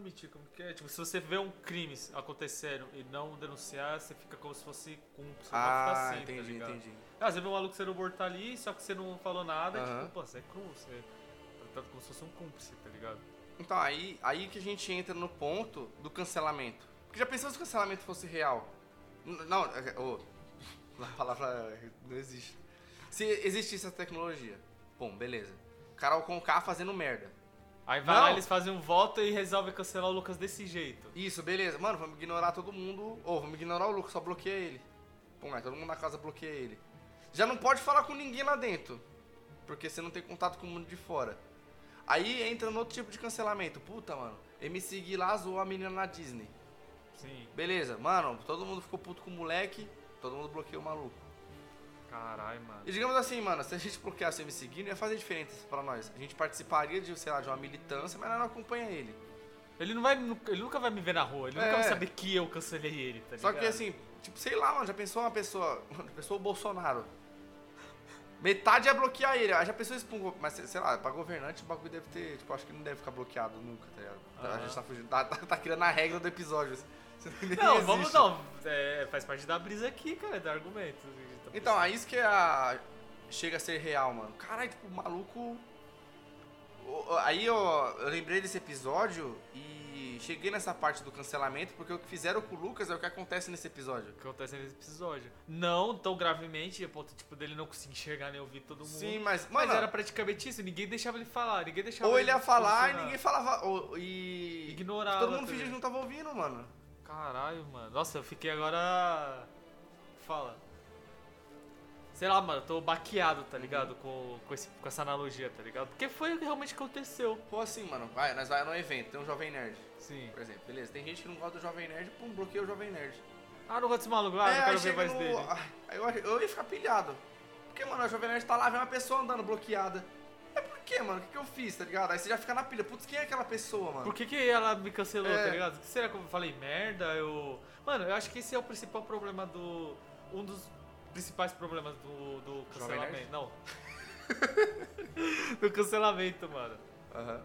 Mentir, como que é? Tipo, se você vê um crime acontecendo e não denunciar, você fica como se fosse cúmplice. Ah, assim, entendi, tá entendi. Ah, você vê um maluco sendo morto ali, só que você não falou nada, Aham. tipo, pô, você é cúmplice. Você tá tratado como se fosse um cúmplice, tá ligado? Então, aí, aí que a gente entra no ponto do cancelamento. Porque já pensou se o cancelamento fosse real? Não, ô, a palavra não existe. Se existisse essa tecnologia, bom, beleza. Carol com K fazendo merda. Aí vai Não. lá, eles fazem um voto e resolvem cancelar o Lucas desse jeito. Isso, beleza. Mano, vamos ignorar todo mundo. Ou vamos ignorar o Lucas, só bloqueia ele. Pô, aí todo mundo na casa bloqueia ele. Já não pode falar com ninguém lá dentro. Porque você não tem contato com o mundo de fora. Aí entra no outro tipo de cancelamento. Puta, mano. MC Gui lá zoou a menina na Disney. Sim. Beleza, mano, todo mundo ficou puto com o moleque. Todo mundo bloqueou o maluco. Caralho, mano. E digamos assim, mano, se a gente bloqueasse o MC Gui, não ia fazer diferença pra nós. A gente participaria de, sei lá, de uma militância, mas nós não acompanha ele. Ele, não vai, ele nunca vai me ver na rua, ele nunca É. vai saber que eu cancelei ele, tá Só ligado? que assim, tipo, sei lá, mano, já pensou uma pessoa. Mano, já pensou o Bolsonaro. Metade ia bloquear ele, aí já pensou isso um- Mas sei lá, pra governante o bagulho deve ter. Tipo, acho que não deve ficar bloqueado nunca, tá ligado? A Aham. gente tá fugindo. Tá, tá, tá criando a regra do episódio. assim. Não, existe. vamos não. É, faz parte da brisa aqui, cara, do argumento. tá Então, aí isso que é a. Chega a ser real, mano. Caralho, tipo, o maluco. Aí ó, eu lembrei desse episódio e cheguei nessa parte do cancelamento, porque o que fizeram com o Lucas é o que acontece nesse episódio. O que acontece nesse episódio. Não tão gravemente, a ponto tipo, dele não conseguir enxergar nem ouvir todo mundo. Sim, mas. mas Mano, era praticamente isso, ninguém deixava ele falar, ninguém deixava ou ele ia falar e ninguém falava. Ou, e. Ignorava Todo mundo também. fingia que não tava ouvindo, mano. Caralho, mano. Nossa, eu fiquei agora. Fala. Sei lá, mano, eu tô baqueado, tá ligado? Com, com, esse, com essa analogia, tá ligado? Porque foi o que realmente aconteceu. Pô, assim, mano, vai, nós vai num evento, tem um Jovem Nerd, Sim. por exemplo, beleza. Tem gente que não gosta do Jovem Nerd, pum, bloqueia o Jovem Nerd. Ah, não gosto desse maluco. Ah, É, não quero ver mais no- dele. Aí eu, eu ia ficar pilhado. Porque, mano, a Jovem Nerd tá lá, vem uma pessoa andando bloqueada. Quê, mano? O que, que eu fiz, tá ligado? Aí você já fica na pilha. Putz, quem é aquela pessoa, mano? Por que, que ela me cancelou, É. tá ligado? Será que eu falei merda? Eu. Mano, eu acho que esse é o principal problema do. Um dos principais problemas do, do cancelamento. Não. do cancelamento, mano. Aham.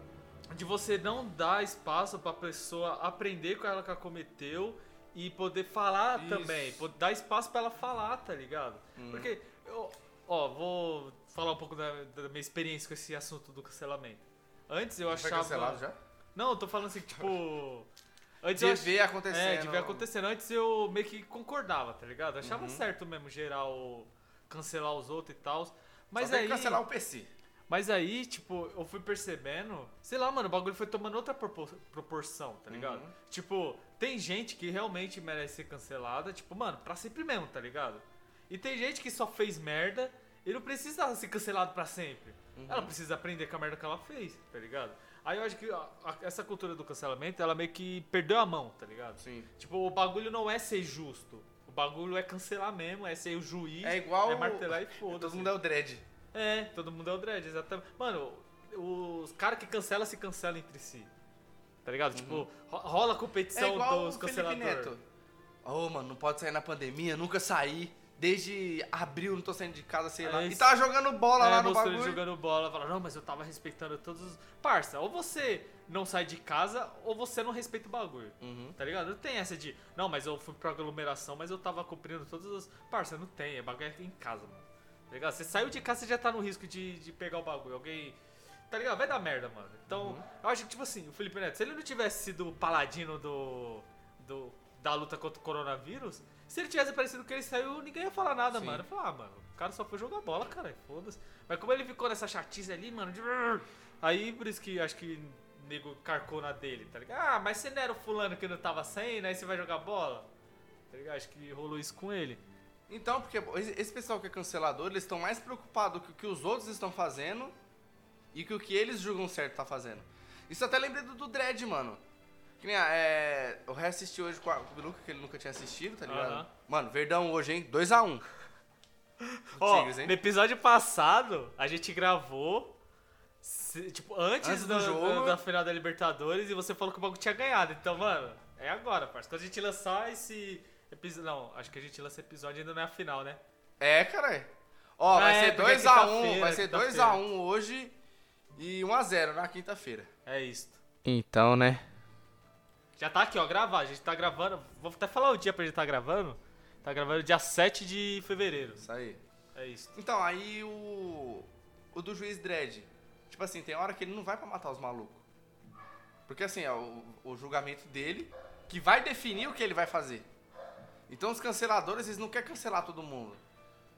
De você não dar espaço pra pessoa aprender com ela que ela cometeu e poder falar Isso. também. Dar espaço pra ela falar, tá ligado? Uhum. Porque, eu, ó, vou falar um pouco da, da minha experiência com esse assunto do cancelamento. Antes eu Foi achava. cancelado já? Não, eu tô falando assim, tipo. Antes eu De ach- ver acontecendo. É, de ver acontecendo. Antes eu meio que concordava, tá ligado? Eu achava Uhum. certo mesmo geral cancelar os outros e tal. Mas tem aí. cancelar o PC. Mas aí, tipo, eu fui percebendo. Sei lá, mano, o bagulho foi tomando outra propor- proporção, tá ligado? Uhum. Tipo, tem gente que realmente merece ser cancelada, tipo, mano, pra sempre mesmo, tá ligado? E tem gente que só fez merda e não precisa ser cancelado pra sempre. Uhum. Ela precisa aprender com a merda que ela fez, tá ligado? Aí eu acho que a- a- essa cultura do cancelamento, ela meio que perdeu a mão, tá ligado? Sim. Tipo, o bagulho não é ser justo. O bagulho é cancelar mesmo, é ser o juiz, É igual é martelar e foda-se. Todo mundo é o dread. É, todo mundo é o dread, exatamente. Mano, os caras que cancelam se cancelam entre si. Tá ligado? Tipo, ro- rola É competição igual dos o canceladores. Ô, mano, não pode sair na pandemia, nunca saí. Desde abril não tô saindo de casa, sei É lá. E tava jogando bola É, lá no bagulho. jogando bola, fala, não, mas eu tava respeitando todos os. Parça, ou você não sai de casa, ou você não respeita o bagulho. Uhum. Tá ligado? Não tem essa de, não, mas eu fui pra aglomeração, mas eu tava cumprindo todas as. Parça, não tem, é bagulho em casa, mano. Tá ligado? Você saiu de casa, você já tá no risco de, de pegar o bagulho. Alguém. Tá ligado? Vai dar merda, mano. Então, Uhum. eu acho que, tipo assim, o Felipe Neto, se ele não tivesse sido o paladino do. do da luta contra o coronavírus, se ele tivesse aparecido que ele saiu, ninguém ia falar nada, Sim. mano. Eu falar, ah, mano, o cara só foi jogar bola, cara, foda-se. Mas como ele ficou nessa chatice ali, mano, de... aí por isso que acho que o nego carcou na dele, tá ligado? Ah, mas você não era o fulano que não tava saindo, aí você vai jogar bola? Tá ligado? Acho que rolou isso com ele. Então, porque esse pessoal que é cancelador, eles estão mais preocupados com o que os outros estão fazendo e que o que eles julgam certo tá fazendo. Isso até lembrei do, do Dredd, mano. Que nem, a- é, eu reassisti hoje com, a, com o Biluca, que ele nunca tinha assistido, tá ligado? Aham. Mano, Verdão hoje, hein? 2x1. Ó, Tigres, hein? no episódio passado, a gente gravou, se- tipo, antes, Antes do da, jogo. da- da final da Libertadores e você falou que o bagulho tinha ganhado. Então, mano, é agora, parça. Quando a gente lançar esse episódio... Não, acho que a gente lança episódio ainda não é a final, né? É, cara. Ó, vai É, ser porque é 2x1, quinta-feira, vai ser quinta-feira. 2x1 hoje e 1x0 na quinta-feira. É isso. Então, né? Já tá aqui, ó, gravado. A gente tá gravando. Vou até falar o dia pra gente tá gravando. Tá gravando dia 7 de fevereiro. Isso aí. É isso. Então, aí o. O do juiz Dredd. Tipo assim, tem hora que ele não vai pra matar os malucos. Porque assim, é o, o julgamento dele que vai definir o que ele vai fazer. Então os canceladores, eles não querem cancelar todo mundo.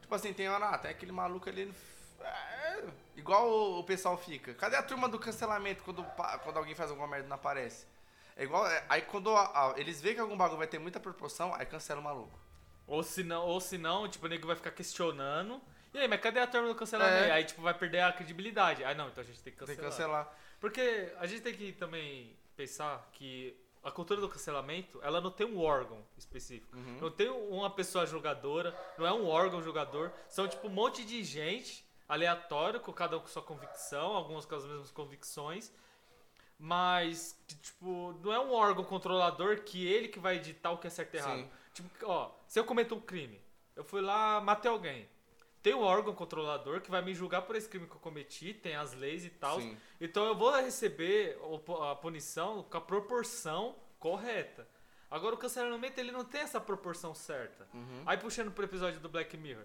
Tipo assim, tem hora, ah, tem aquele maluco ali. é, igual o, o pessoal fica. Cadê a turma do cancelamento quando, quando alguém faz alguma merda e não aparece? É igual. é, aí quando a- a- eles veem que algum bagulho vai ter muita proporção, aí cancela o maluco. Ou se não, ou se não tipo, o nego vai ficar questionando. E aí, mas cadê a turma do cancelamento? É. Aí, tipo, vai perder a credibilidade. Ah, não, então a gente tem que Tem cancelar. que cancelar. Porque a gente tem que também pensar que a cultura do cancelamento, ela não tem um órgão específico. Uhum. Não tem uma pessoa julgadora, não é um órgão julgador. São, tipo, um monte de gente aleatório, com cada um com sua convicção, alguns com as mesmas convicções. Mas, que, tipo, não é um órgão controlador que ele que vai editar o que é certo e errado. Sim. Tipo, ó, se eu cometo um crime, eu fui lá, matei alguém. Tem um órgão controlador que vai me julgar por esse crime que eu cometi, tem as leis e tal. Sim. Então eu vou receber a punição com a proporção correta. Agora o cancelamento ele não tem essa proporção certa. Uhum. Aí puxando pro episódio do Black Mirror.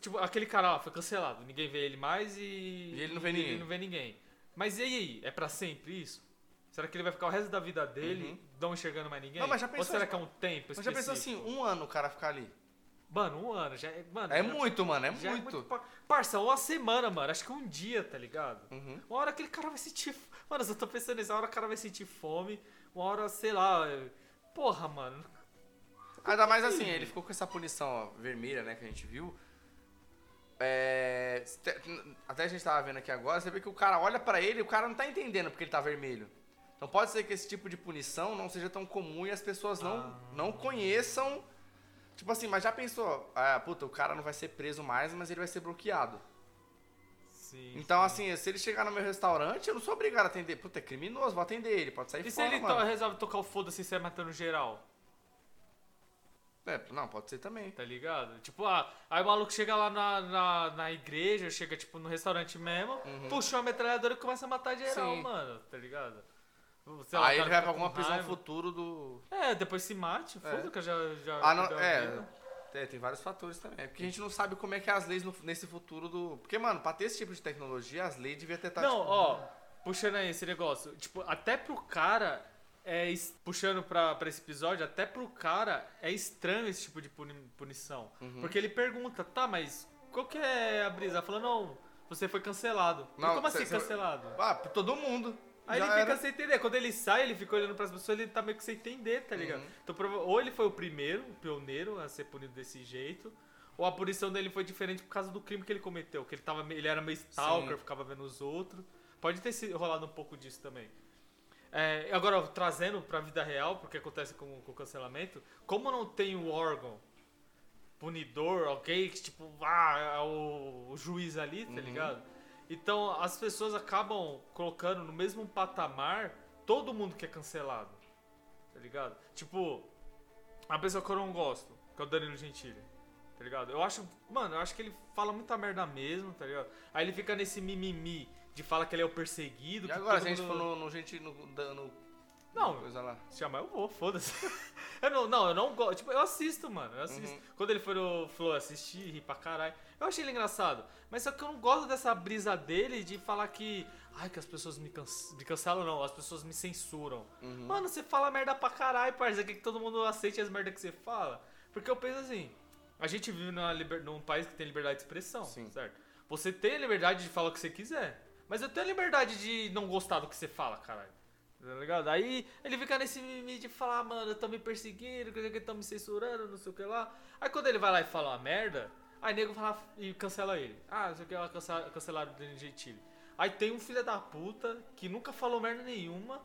Tipo, aquele cara lá foi cancelado, ninguém vê ele mais e. E ele não vê ninguém. não vê ninguém. Mas e aí? É pra sempre isso? Será que ele vai ficar o resto da vida dele Uhum. não enxergando mais ninguém? Não, mas já Ou pensou- será que é um tempo Mas já pensou específico? assim, um ano o cara ficar ali? Mano, um ano. Já é, mano, É já- muito, mano, é muito. pa- Parça, uma semana, mano. Acho que um dia, tá ligado? Uhum. Uma hora aquele cara vai sentir. Mano, eu só tô pensando nisso. Uma hora o cara vai sentir fome. Uma hora, sei lá. é- Porra, mano. Ainda mais assim, ele ficou com essa punição ó, vermelha, né, que a gente viu. É, até a gente tava vendo aqui agora, você vê que o cara olha pra ele e o cara não tá entendendo porque ele tá vermelho. Então pode ser que esse tipo de punição não seja tão comum e as pessoas não, Ah. não conheçam. Tipo assim, mas já pensou, ah, puta, o cara não vai ser preso mais, mas ele vai ser bloqueado. Sim. Então, assim, se ele chegar no meu restaurante, eu não sou obrigado a atender. Puta, é criminoso, vou atender ele, pode sair E se fora, ele to- mano. resolve tocar o foda-se e sair matando geral? É, não, pode ser também. Tá ligado? Tipo, ah, aí o maluco chega lá na, na, na igreja, chega tipo no restaurante mesmo, puxa uma metralhadora e começa a matar geral, Uhum. Sim. mano, tá ligado? Sei lá, Aí ele vai pra alguma prisão raiva. futuro do. É, depois se mate, foda que já, já Ah, não, é, vida. é, tem vários fatores também. É porque a gente não sabe como é que é as leis no- nesse futuro do. Porque, mano, pra ter esse tipo de tecnologia, as leis deviam ter tá, Não, tipo, ó, puxando aí esse negócio, tipo, até pro cara, é, puxando pra, pra esse episódio, até pro cara é estranho esse tipo de puni- punição. Uhum. Porque ele pergunta, tá, mas qual que é a brisa? Ela fala, não, você foi cancelado. Não, como cê- assim cê- cancelado? Ah, pra todo mundo. Aí Já ele fica era. sem entender. Quando ele sai, ele fica olhando pras pessoas, ele tá meio que sem entender, tá ligado? Uhum. Então, ou ele foi o primeiro, o pioneiro a ser punido desse jeito, ou a punição dele foi diferente por causa do crime que ele cometeu, que ele, tava, ele era meio stalker, Sim. ficava vendo os outros. Pode ter se- rolado um pouco disso também. É, agora, trazendo pra vida real, porque acontece com, com o cancelamento, como não tem o órgão punidor, ok? Que tipo, ah, é o, o juiz ali, tá ligado? Então as pessoas acabam colocando no mesmo patamar todo mundo que é cancelado, tá ligado? Tipo, a pessoa que eu não gosto, que é o Danilo Gentili, tá ligado? Eu acho, mano, eu acho que ele fala muita merda mesmo, tá ligado? Aí ele fica nesse mimimi de falar que ele é o perseguido. E agora, se a gente mundo- for no, no gente no, dando. Não. Coisa lá. Se chamar, eu vou, foda-se. eu não, não, eu não gosto. Tipo, eu assisto, mano. Eu assisto. Uhum. Quando ele foi no Flow assistir, ri pra caralho. Eu achei ele engraçado. Mas só que eu não gosto dessa brisa dele de falar que. Ai, que as pessoas me, cance... me cancelam, não. As pessoas me censuram. Uhum. Mano, você fala merda pra caralho, parceiro. Quer que todo mundo aceite as merdas que você fala? Porque eu penso assim. A gente vive numa liber... num país que tem liberdade de expressão, Sim. certo? Você tem a liberdade de falar o que você quiser. Mas eu tenho a liberdade de não gostar do que você fala, caralho. Tá ligado? Aí ele fica nesse mimimi de falar, "Ah, mano, tão me perseguindo, que estão me censurando, não sei o que lá. Aí quando ele vai lá e fala uma merda, aí nego fala e cancela ele. Ah, não sei o que lá, cancela- cancelaram o Danilo Gentili. Aí tem um filho da puta que nunca falou merda nenhuma,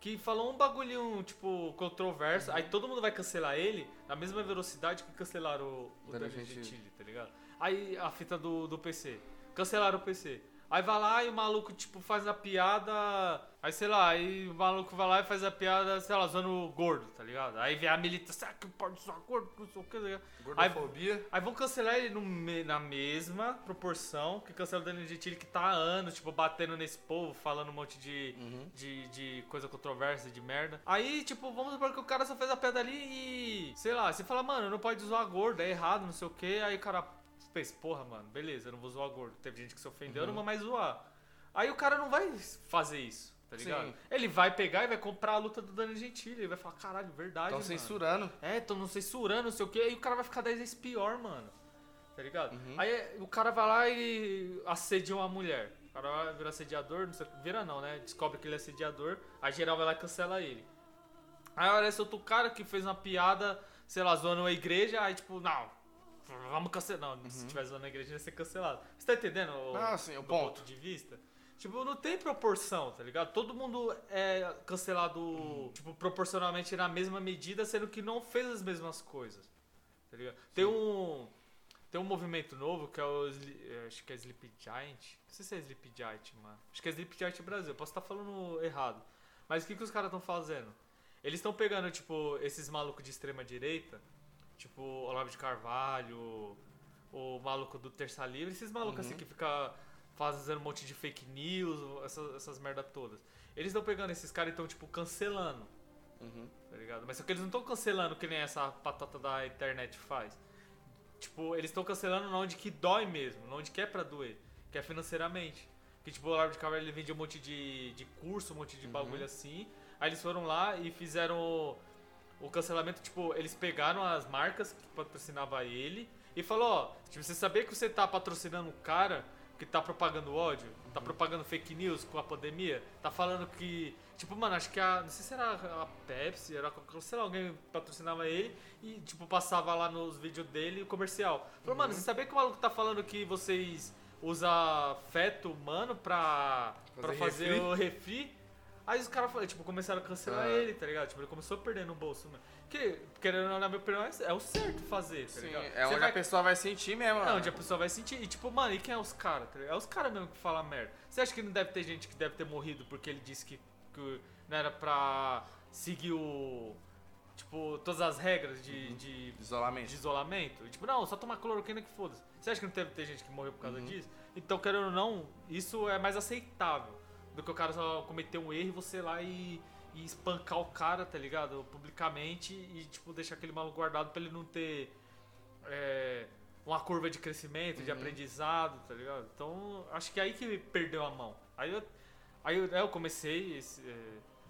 que falou um bagulhinho, tipo, controverso, aí todo mundo vai cancelar ele na mesma velocidade que cancelaram o, o Danilo Gentili. Gentili, tá ligado? Aí a fita do, do PC. Cancelaram o PC. Aí vai lá e o maluco, tipo, faz a piada. Aí, sei lá, aí o maluco vai lá e faz a piada, sei lá, zoando o gordo, tá ligado? Aí vem a militância, ah, que pode zoar gordo, não sei o que, tá ligado? Aí, Gordofobia. aí vão cancelar ele no na mesma proporção que cancela o Danilo Gentili, que tá há anos, tipo, batendo nesse povo, falando um monte de, Uhum. de, de coisa controversa, de merda. Aí, tipo, vamos supor que o cara só fez a piada ali e. Sei lá, você fala, mano, não pode zoar gordo, é errado, não sei o que. Aí o cara fez, porra, mano, beleza, eu não vou zoar gordo. Teve gente que se ofendeu, eu não vou mais zoar. Aí o cara não vai fazer isso, tá ligado? Sim. Ele vai pegar e vai comprar a luta do Danilo Gentili. Ele vai falar, caralho, verdade. Estão mano. censurando. É, tão não censurando, não sei o que, aí o cara vai ficar 10 vezes pior, mano. Tá ligado? Uhum. Aí o cara vai lá e assedia uma mulher. O cara vai virar assediador, não sei, vira não, né? Descobre que ele é assediador, a geral vai lá e cancela ele. Aí olha esse outro cara que fez uma piada, sei lá, zoando a igreja, aí tipo, não, vamos cancelar. Não, se tiver zoando a igreja, ia ser cancelado. Você tá entendendo o, Não, assim, o do ponto. de vista? Tipo, não tem proporção, tá ligado? Todo mundo é cancelado, tipo, proporcionalmente na mesma medida, sendo que não fez as mesmas coisas. Tá ligado? Tem um. Tem um movimento novo que é o. Eh, Acho que é Sleep Giant. Não sei se é Sleep Giant, mano. Acho que é Sleep Giant Brasil. Posso estar falando errado. Mas o que, que os caras estão fazendo? Eles estão pegando, tipo, esses malucos de extrema direita, tipo Olavo de Carvalho, o maluco do Terça Livre, esses malucos Uhum. assim que fica fazendo um monte de fake news, essas, essas merda todas. Eles estão pegando esses caras e estão, tipo, cancelando, Uhum. tá ligado? Mas só que eles não estão cancelando que nem essa patata da internet faz. Tipo, eles estão cancelando na onde que dói mesmo, na onde que é pra doer, que é financeiramente. Que tipo, o Olavo de Carvalho ele vendia um monte de, de curso, um monte de bagulho assim. Aí eles foram lá e fizeram o, cancelamento, tipo, eles pegaram as marcas que patrocinava ele e falou, ó, tipo, você sabia que você tá patrocinando o cara que tá propagando ódio, tá propagando fake news com a pandemia, tá falando que. Tipo, mano, acho que a. Não sei se era a Pepsi, era a- sei lá, alguém patrocinava ele e, tipo, passava lá nos vídeos dele o comercial. Falou, mano, você sabia que o maluco tá falando que vocês usam feto humano pra, pra Fazer fazer refri? o refri? Aí os caras, tipo, começaram a cancelar Ah. ele, tá ligado? Tipo, ele começou a perder no bolso, mano. Que, querendo ou não, na minha opinião, é é o certo fazer, tá Sim, ligado? é onde vai- a pessoa vai sentir mesmo. é mano. onde a pessoa vai sentir. E tipo, mano, e quem é os caras? Tá é os caras mesmo que falam merda. Você acha que não deve ter gente que deve ter morrido porque ele disse que, que não era pra seguir o. Tipo, todas as regras de, de, Isolamento. de isolamento? Tipo, não, só tomar cloroquina que foda-se. Você acha que não deve ter gente que morreu por causa Uhum. disso? Então, querendo ou não, isso é mais aceitável do que o cara só cometer um erro e você ir lá e, e espancar o cara, tá ligado? Publicamente e, tipo, deixar aquele maluco guardado pra ele não ter é, uma curva de crescimento, de Uhum. aprendizado, tá ligado? Então, acho que é aí que perdeu a mão. Aí eu, aí eu, né, eu comecei esse, é,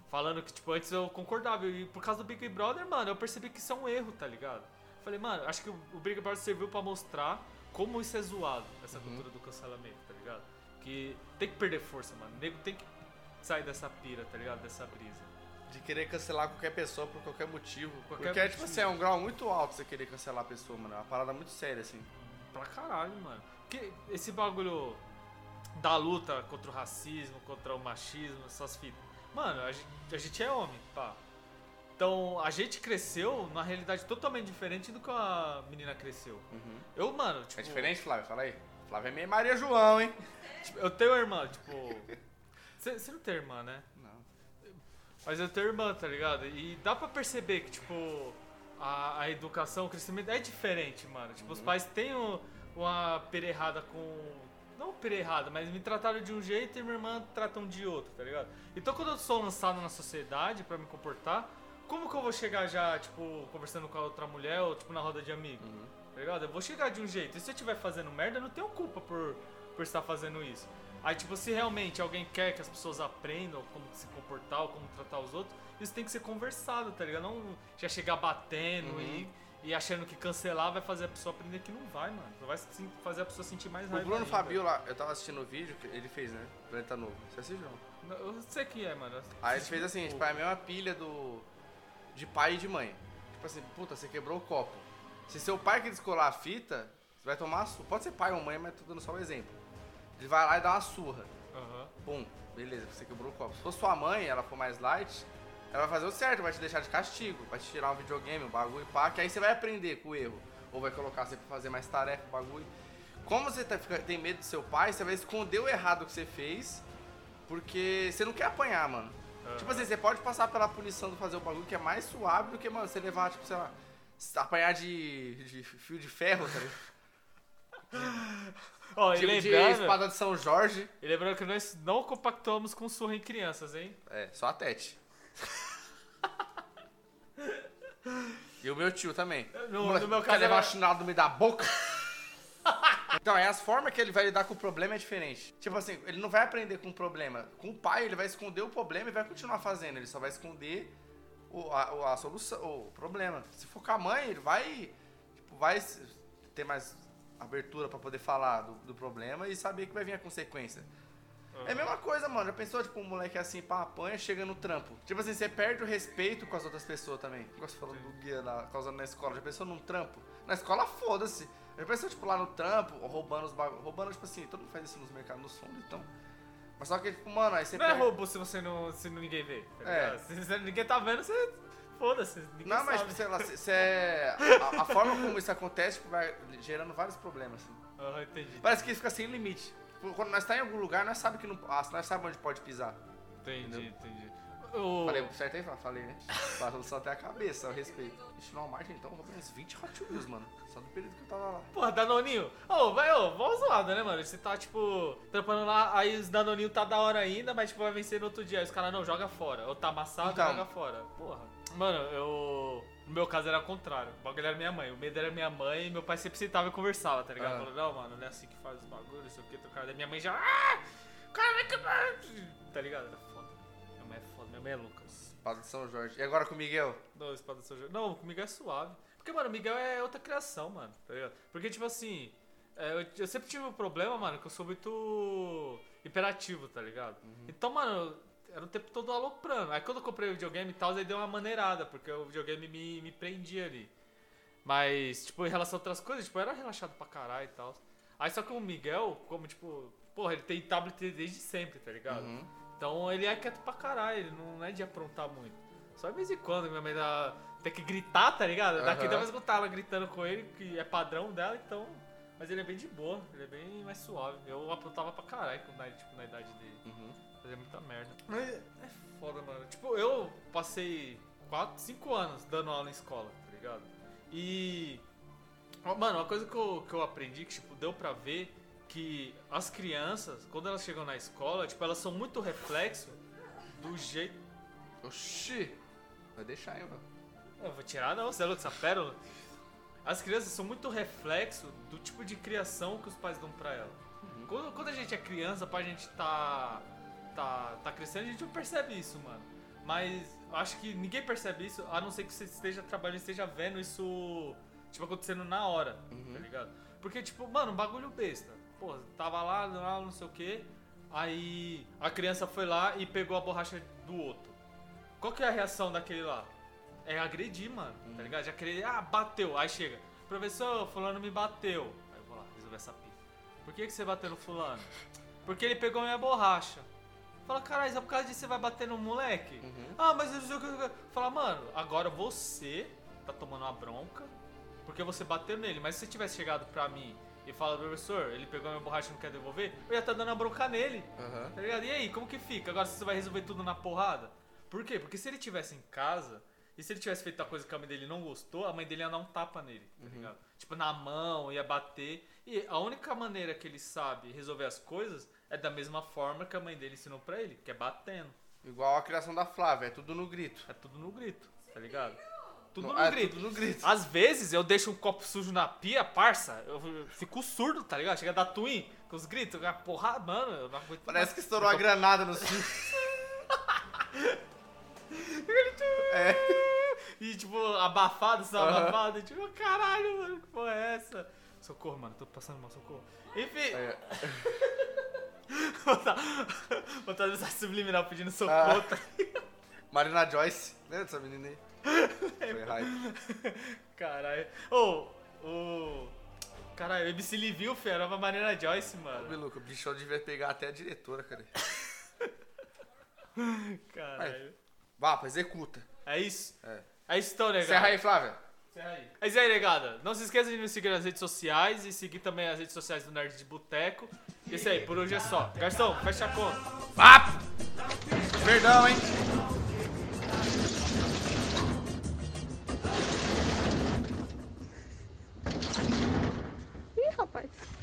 falando que, tipo, antes eu concordava. E por causa do Big Brother, mano, eu percebi que isso é um erro, tá ligado? Falei, mano, acho que o Big Brother serviu pra mostrar como isso é zoado, essa Uhum. cultura do cancelamento, tá ligado? Que tem que perder força, mano. O nego tem que sair dessa pira, tá ligado? Dessa brisa. De querer cancelar qualquer pessoa por qualquer motivo. Qualquer Porque, tipo motivo. assim, é um grau muito alto você querer cancelar a pessoa, mano. É uma parada muito séria, assim. Pra caralho, mano. Porque esse bagulho da luta contra o racismo, contra o machismo, essas fitas. Mano, a gente, a gente é homem, pá. Então, a gente cresceu numa realidade totalmente diferente do que a menina cresceu. Uhum. Eu, mano, tipo... É diferente, Flávio? Fala aí. Flávio é meio Maria João, hein? tipo, eu tenho irmã, tipo... Você não tem irmã, né? Não. Mas eu tenho irmã, tá ligado? E dá pra perceber que, tipo, a, a educação, o crescimento é diferente, mano. Tipo, os pais têm o- uma pera errada com. Não pera errada, mas me trataram de um jeito e minha irmã tratam de outro, tá ligado? Então quando eu sou lançado na sociedade pra me comportar, como que eu vou chegar já, tipo, conversando com a outra mulher ou, tipo, na roda de amigos? Uhum. Tá ligado? Eu vou chegar de um jeito. E se eu estiver fazendo merda, eu não tenho culpa por, por estar fazendo isso. Aí, tipo, se realmente alguém quer que as pessoas aprendam como se comportar ou como tratar os outros, isso tem que ser conversado, tá ligado? Não já chegar batendo Uhum. e, e achando que cancelar vai fazer a pessoa aprender que não vai, mano. Só vai fazer a pessoa sentir mais O raiva. Bruno ainda. Fabio lá, eu tava assistindo o vídeo que ele fez, né? Planeta Novo. Você assistiu? não? Eu sei quem é, mano. Aí ele fez assim, tipo, é a mesma pilha do. de pai e de mãe. Tipo assim, puta, você quebrou o copo. Se seu pai que descolar a fita, você vai tomar surra. Pode ser pai ou mãe, mas tô dando só o exemplo. Ele vai lá e dá uma surra. Aham. Pum, beleza, você quebrou o copo. Se for sua mãe, ela for mais light, ela vai fazer o certo, vai te deixar de castigo, vai te tirar um videogame, um bagulho, pá, que aí você vai aprender com o erro. Ou vai colocar você pra fazer mais tarefa, bagulho. Como você tá- fica- tem medo do seu pai, você vai esconder o errado que você fez, porque você não quer apanhar, mano. Aham. Tipo assim, você pode passar pela punição de fazer o bagulho que é mais suave do que, mano, você levar, tipo, sei lá, apanhar de, de fio de ferro, tá ligado? Ó, e de lembrando, espada de São Jorge. e lembrando que nós não compactuamos com surra em crianças, hein? É, só a Tete. e o meu tio também. No- moleque no meu quer caso levar era- no meio da boca. então, é as formas que ele vai lidar com o problema é diferente. Tipo assim, ele não vai aprender com o problema. Com o pai, ele vai esconder o problema e vai continuar fazendo. Ele só vai esconder o, a, a solução, o problema. Se for com a mãe, ele vai, tipo, vai ter mais abertura pra poder falar do, do problema e saber que vai vir a consequência. É a mesma coisa, mano. Já pensou, tipo, um moleque assim, pá, apanha, chega no trampo. Tipo assim, você perde o respeito com as outras pessoas também. Você falou do guia lá, causando na escola. Já pensou num trampo? Na escola, foda-se. Já pensou, tipo, lá no trampo, roubando os bagulhos. Roubando, tipo assim, todo mundo faz isso nos mercados, nos fundos, então. Mas só que, tipo, mano, aí você Não é roubo se você não. se ninguém vê. Tá É. Se, se ninguém tá vendo, você. Foda-se. Ninguém Não, mas, sabe. tipo, sei lá, você é. A, a forma como isso acontece, tipo, vai gerando vários problemas, assim. Entendi. Parece que fica sem limite. Tipo, quando nós tá em algum lugar, nós sabe que não. Ah, nós sabe onde pode pisar. Entendi, Entendeu? entendi. O... Falei certo aí? Falei, né? Passou só até a cabeça, o respeito. Ixi, no Walmart, então, eu roubei uns 20 Hot Wheels, mano. Só do período que eu tava lá. Porra, Danoninho. Ô, vai, ô, vamos zoada, né, mano? Você tá, tipo, trampando lá, aí os Danoninho tá da hora ainda, mas, tipo, vai vencer no outro dia. Aí os caras, não, joga fora. Ou tá amassado, Então. joga fora. Porra. Mano, eu... No meu caso era o contrário. O bagulho era minha mãe. O medo era minha mãe e meu pai sempre sentava e conversava, tá ligado? Ah. Não, mano, não é assim que faz os bagulhos, não sei o que. Daí minha mãe já... Ah! Cara! Tá ligado? Era mãe é Lucas. Padre de São Jorge. E agora com o Miguel? Não, espada do São Jorge. Não, comigo é suave. Porque, mano, o Miguel é outra criação, mano. Tá ligado? Porque, tipo assim, É, eu, eu sempre tive um problema, mano, que eu sou muito imperativo, tá ligado? Então, mano, era o tempo todo aloprando. Aí quando eu comprei o videogame e tal, aí deu uma maneirada, porque o videogame me, me prendia ali. Mas, tipo, em relação a outras coisas, tipo, eu era relaxado pra caralho e tal. Aí só que o Miguel, como, tipo, porra, ele tem tablet desde sempre, tá ligado? Uhum. Então ele é quieto pra caralho, ele não é de aprontar muito. Só de vez em quando minha mãe dá, tem que gritar, tá ligado? Daqui Aham. dá pra escutar ela gritando com ele, que é padrão dela, então. Mas ele é bem de boa, ele é bem mais suave. Eu aprontava pra caralho tipo, na idade dele. Uhum. Fazia muita merda. Mas é foda, mano. Tipo, eu passei 4, 5 anos dando aula em escola, tá ligado? E. Mano, uma coisa que eu, que eu aprendi, que tipo, deu pra ver que as crianças, quando elas chegam na escola, tipo, elas são muito reflexo do jeito. Oxi. Vai deixar, hein, mano. Eu vou tirar não, você é louco, essa pérola. As crianças são muito reflexo do tipo de criação que os pais dão pra ela. Quando, quando a gente é criança, pra gente tá, tá, tá crescendo, a gente não percebe isso, mano. Mas eu acho que ninguém percebe isso, a não ser que você esteja trabalhando, esteja vendo isso, tipo, acontecendo na hora, tá ligado? Porque, tipo, mano, um bagulho besta. Pô, tava lá, lá, não sei o que, aí a criança foi lá e pegou a borracha do outro. Qual que é a reação daquele lá? É agredir, mano, tá ligado? Já querer, ah, bateu. Aí chega, professor, fulano me bateu. Aí eu vou lá, resolver essa pista. Por que, que você bateu no fulano? Porque ele pegou minha borracha. Fala, caralho, só por causa disso você vai bater no moleque? Ah, mas eu sei o que. Fala, mano, agora você tá tomando uma bronca porque você bateu nele. Mas se você tivesse chegado pra mim e falado, professor, ele pegou minha borracha e não quer devolver, eu ia estar dando a bronca nele. Aham. Tá ligado? E aí, como que fica? Agora você vai resolver tudo na porrada? Por quê? Porque se ele tivesse em casa e se ele tivesse feito a coisa que a mãe dele não gostou, a mãe dele ia dar um tapa nele, tá ligado? Tipo, na mão, ia bater. E a única maneira que ele sabe resolver as coisas é da mesma forma que a mãe dele ensinou pra ele, que é batendo. Igual a criação da Flávia, é tudo no grito. É tudo no grito, tá ligado? Tudo No- no é, grito. tudo no grito. Às vezes eu deixo um copo sujo na pia, parça, eu fico surdo, tá ligado? Chega a dar twin com os gritos, a porra, mano, eu não aguento Parece mais. que estourou a granada no. É. E tipo, abafado, sabe? Aham. Abafado. Tipo, caralho, mano, que porra é essa? Socorro, mano, tô passando mal, socorro. Enfim, É. botar, botar mensagem subliminal pedindo socorro. Ah. tá? Marina Joyce. Lembra dessa menina aí? Foi hype. Caralho. Ô, o. Caralho, o MC Livinho, fera, era uma Marina Joyce, Ô, mano. Biluca, o bichão devia pegar até a diretora, cara. Caralho. Vá, executa. É isso? É. É isso então, negado. Encerra aí, Flávia. Encerra aí. É isso aí, negada. Não se esqueça de nos seguir nas redes sociais e seguir também as redes sociais do Nerd de Boteco. E é isso aí, por hoje é só. Garçom, fecha a conta. Vapo! Perdão, hein? sacrifice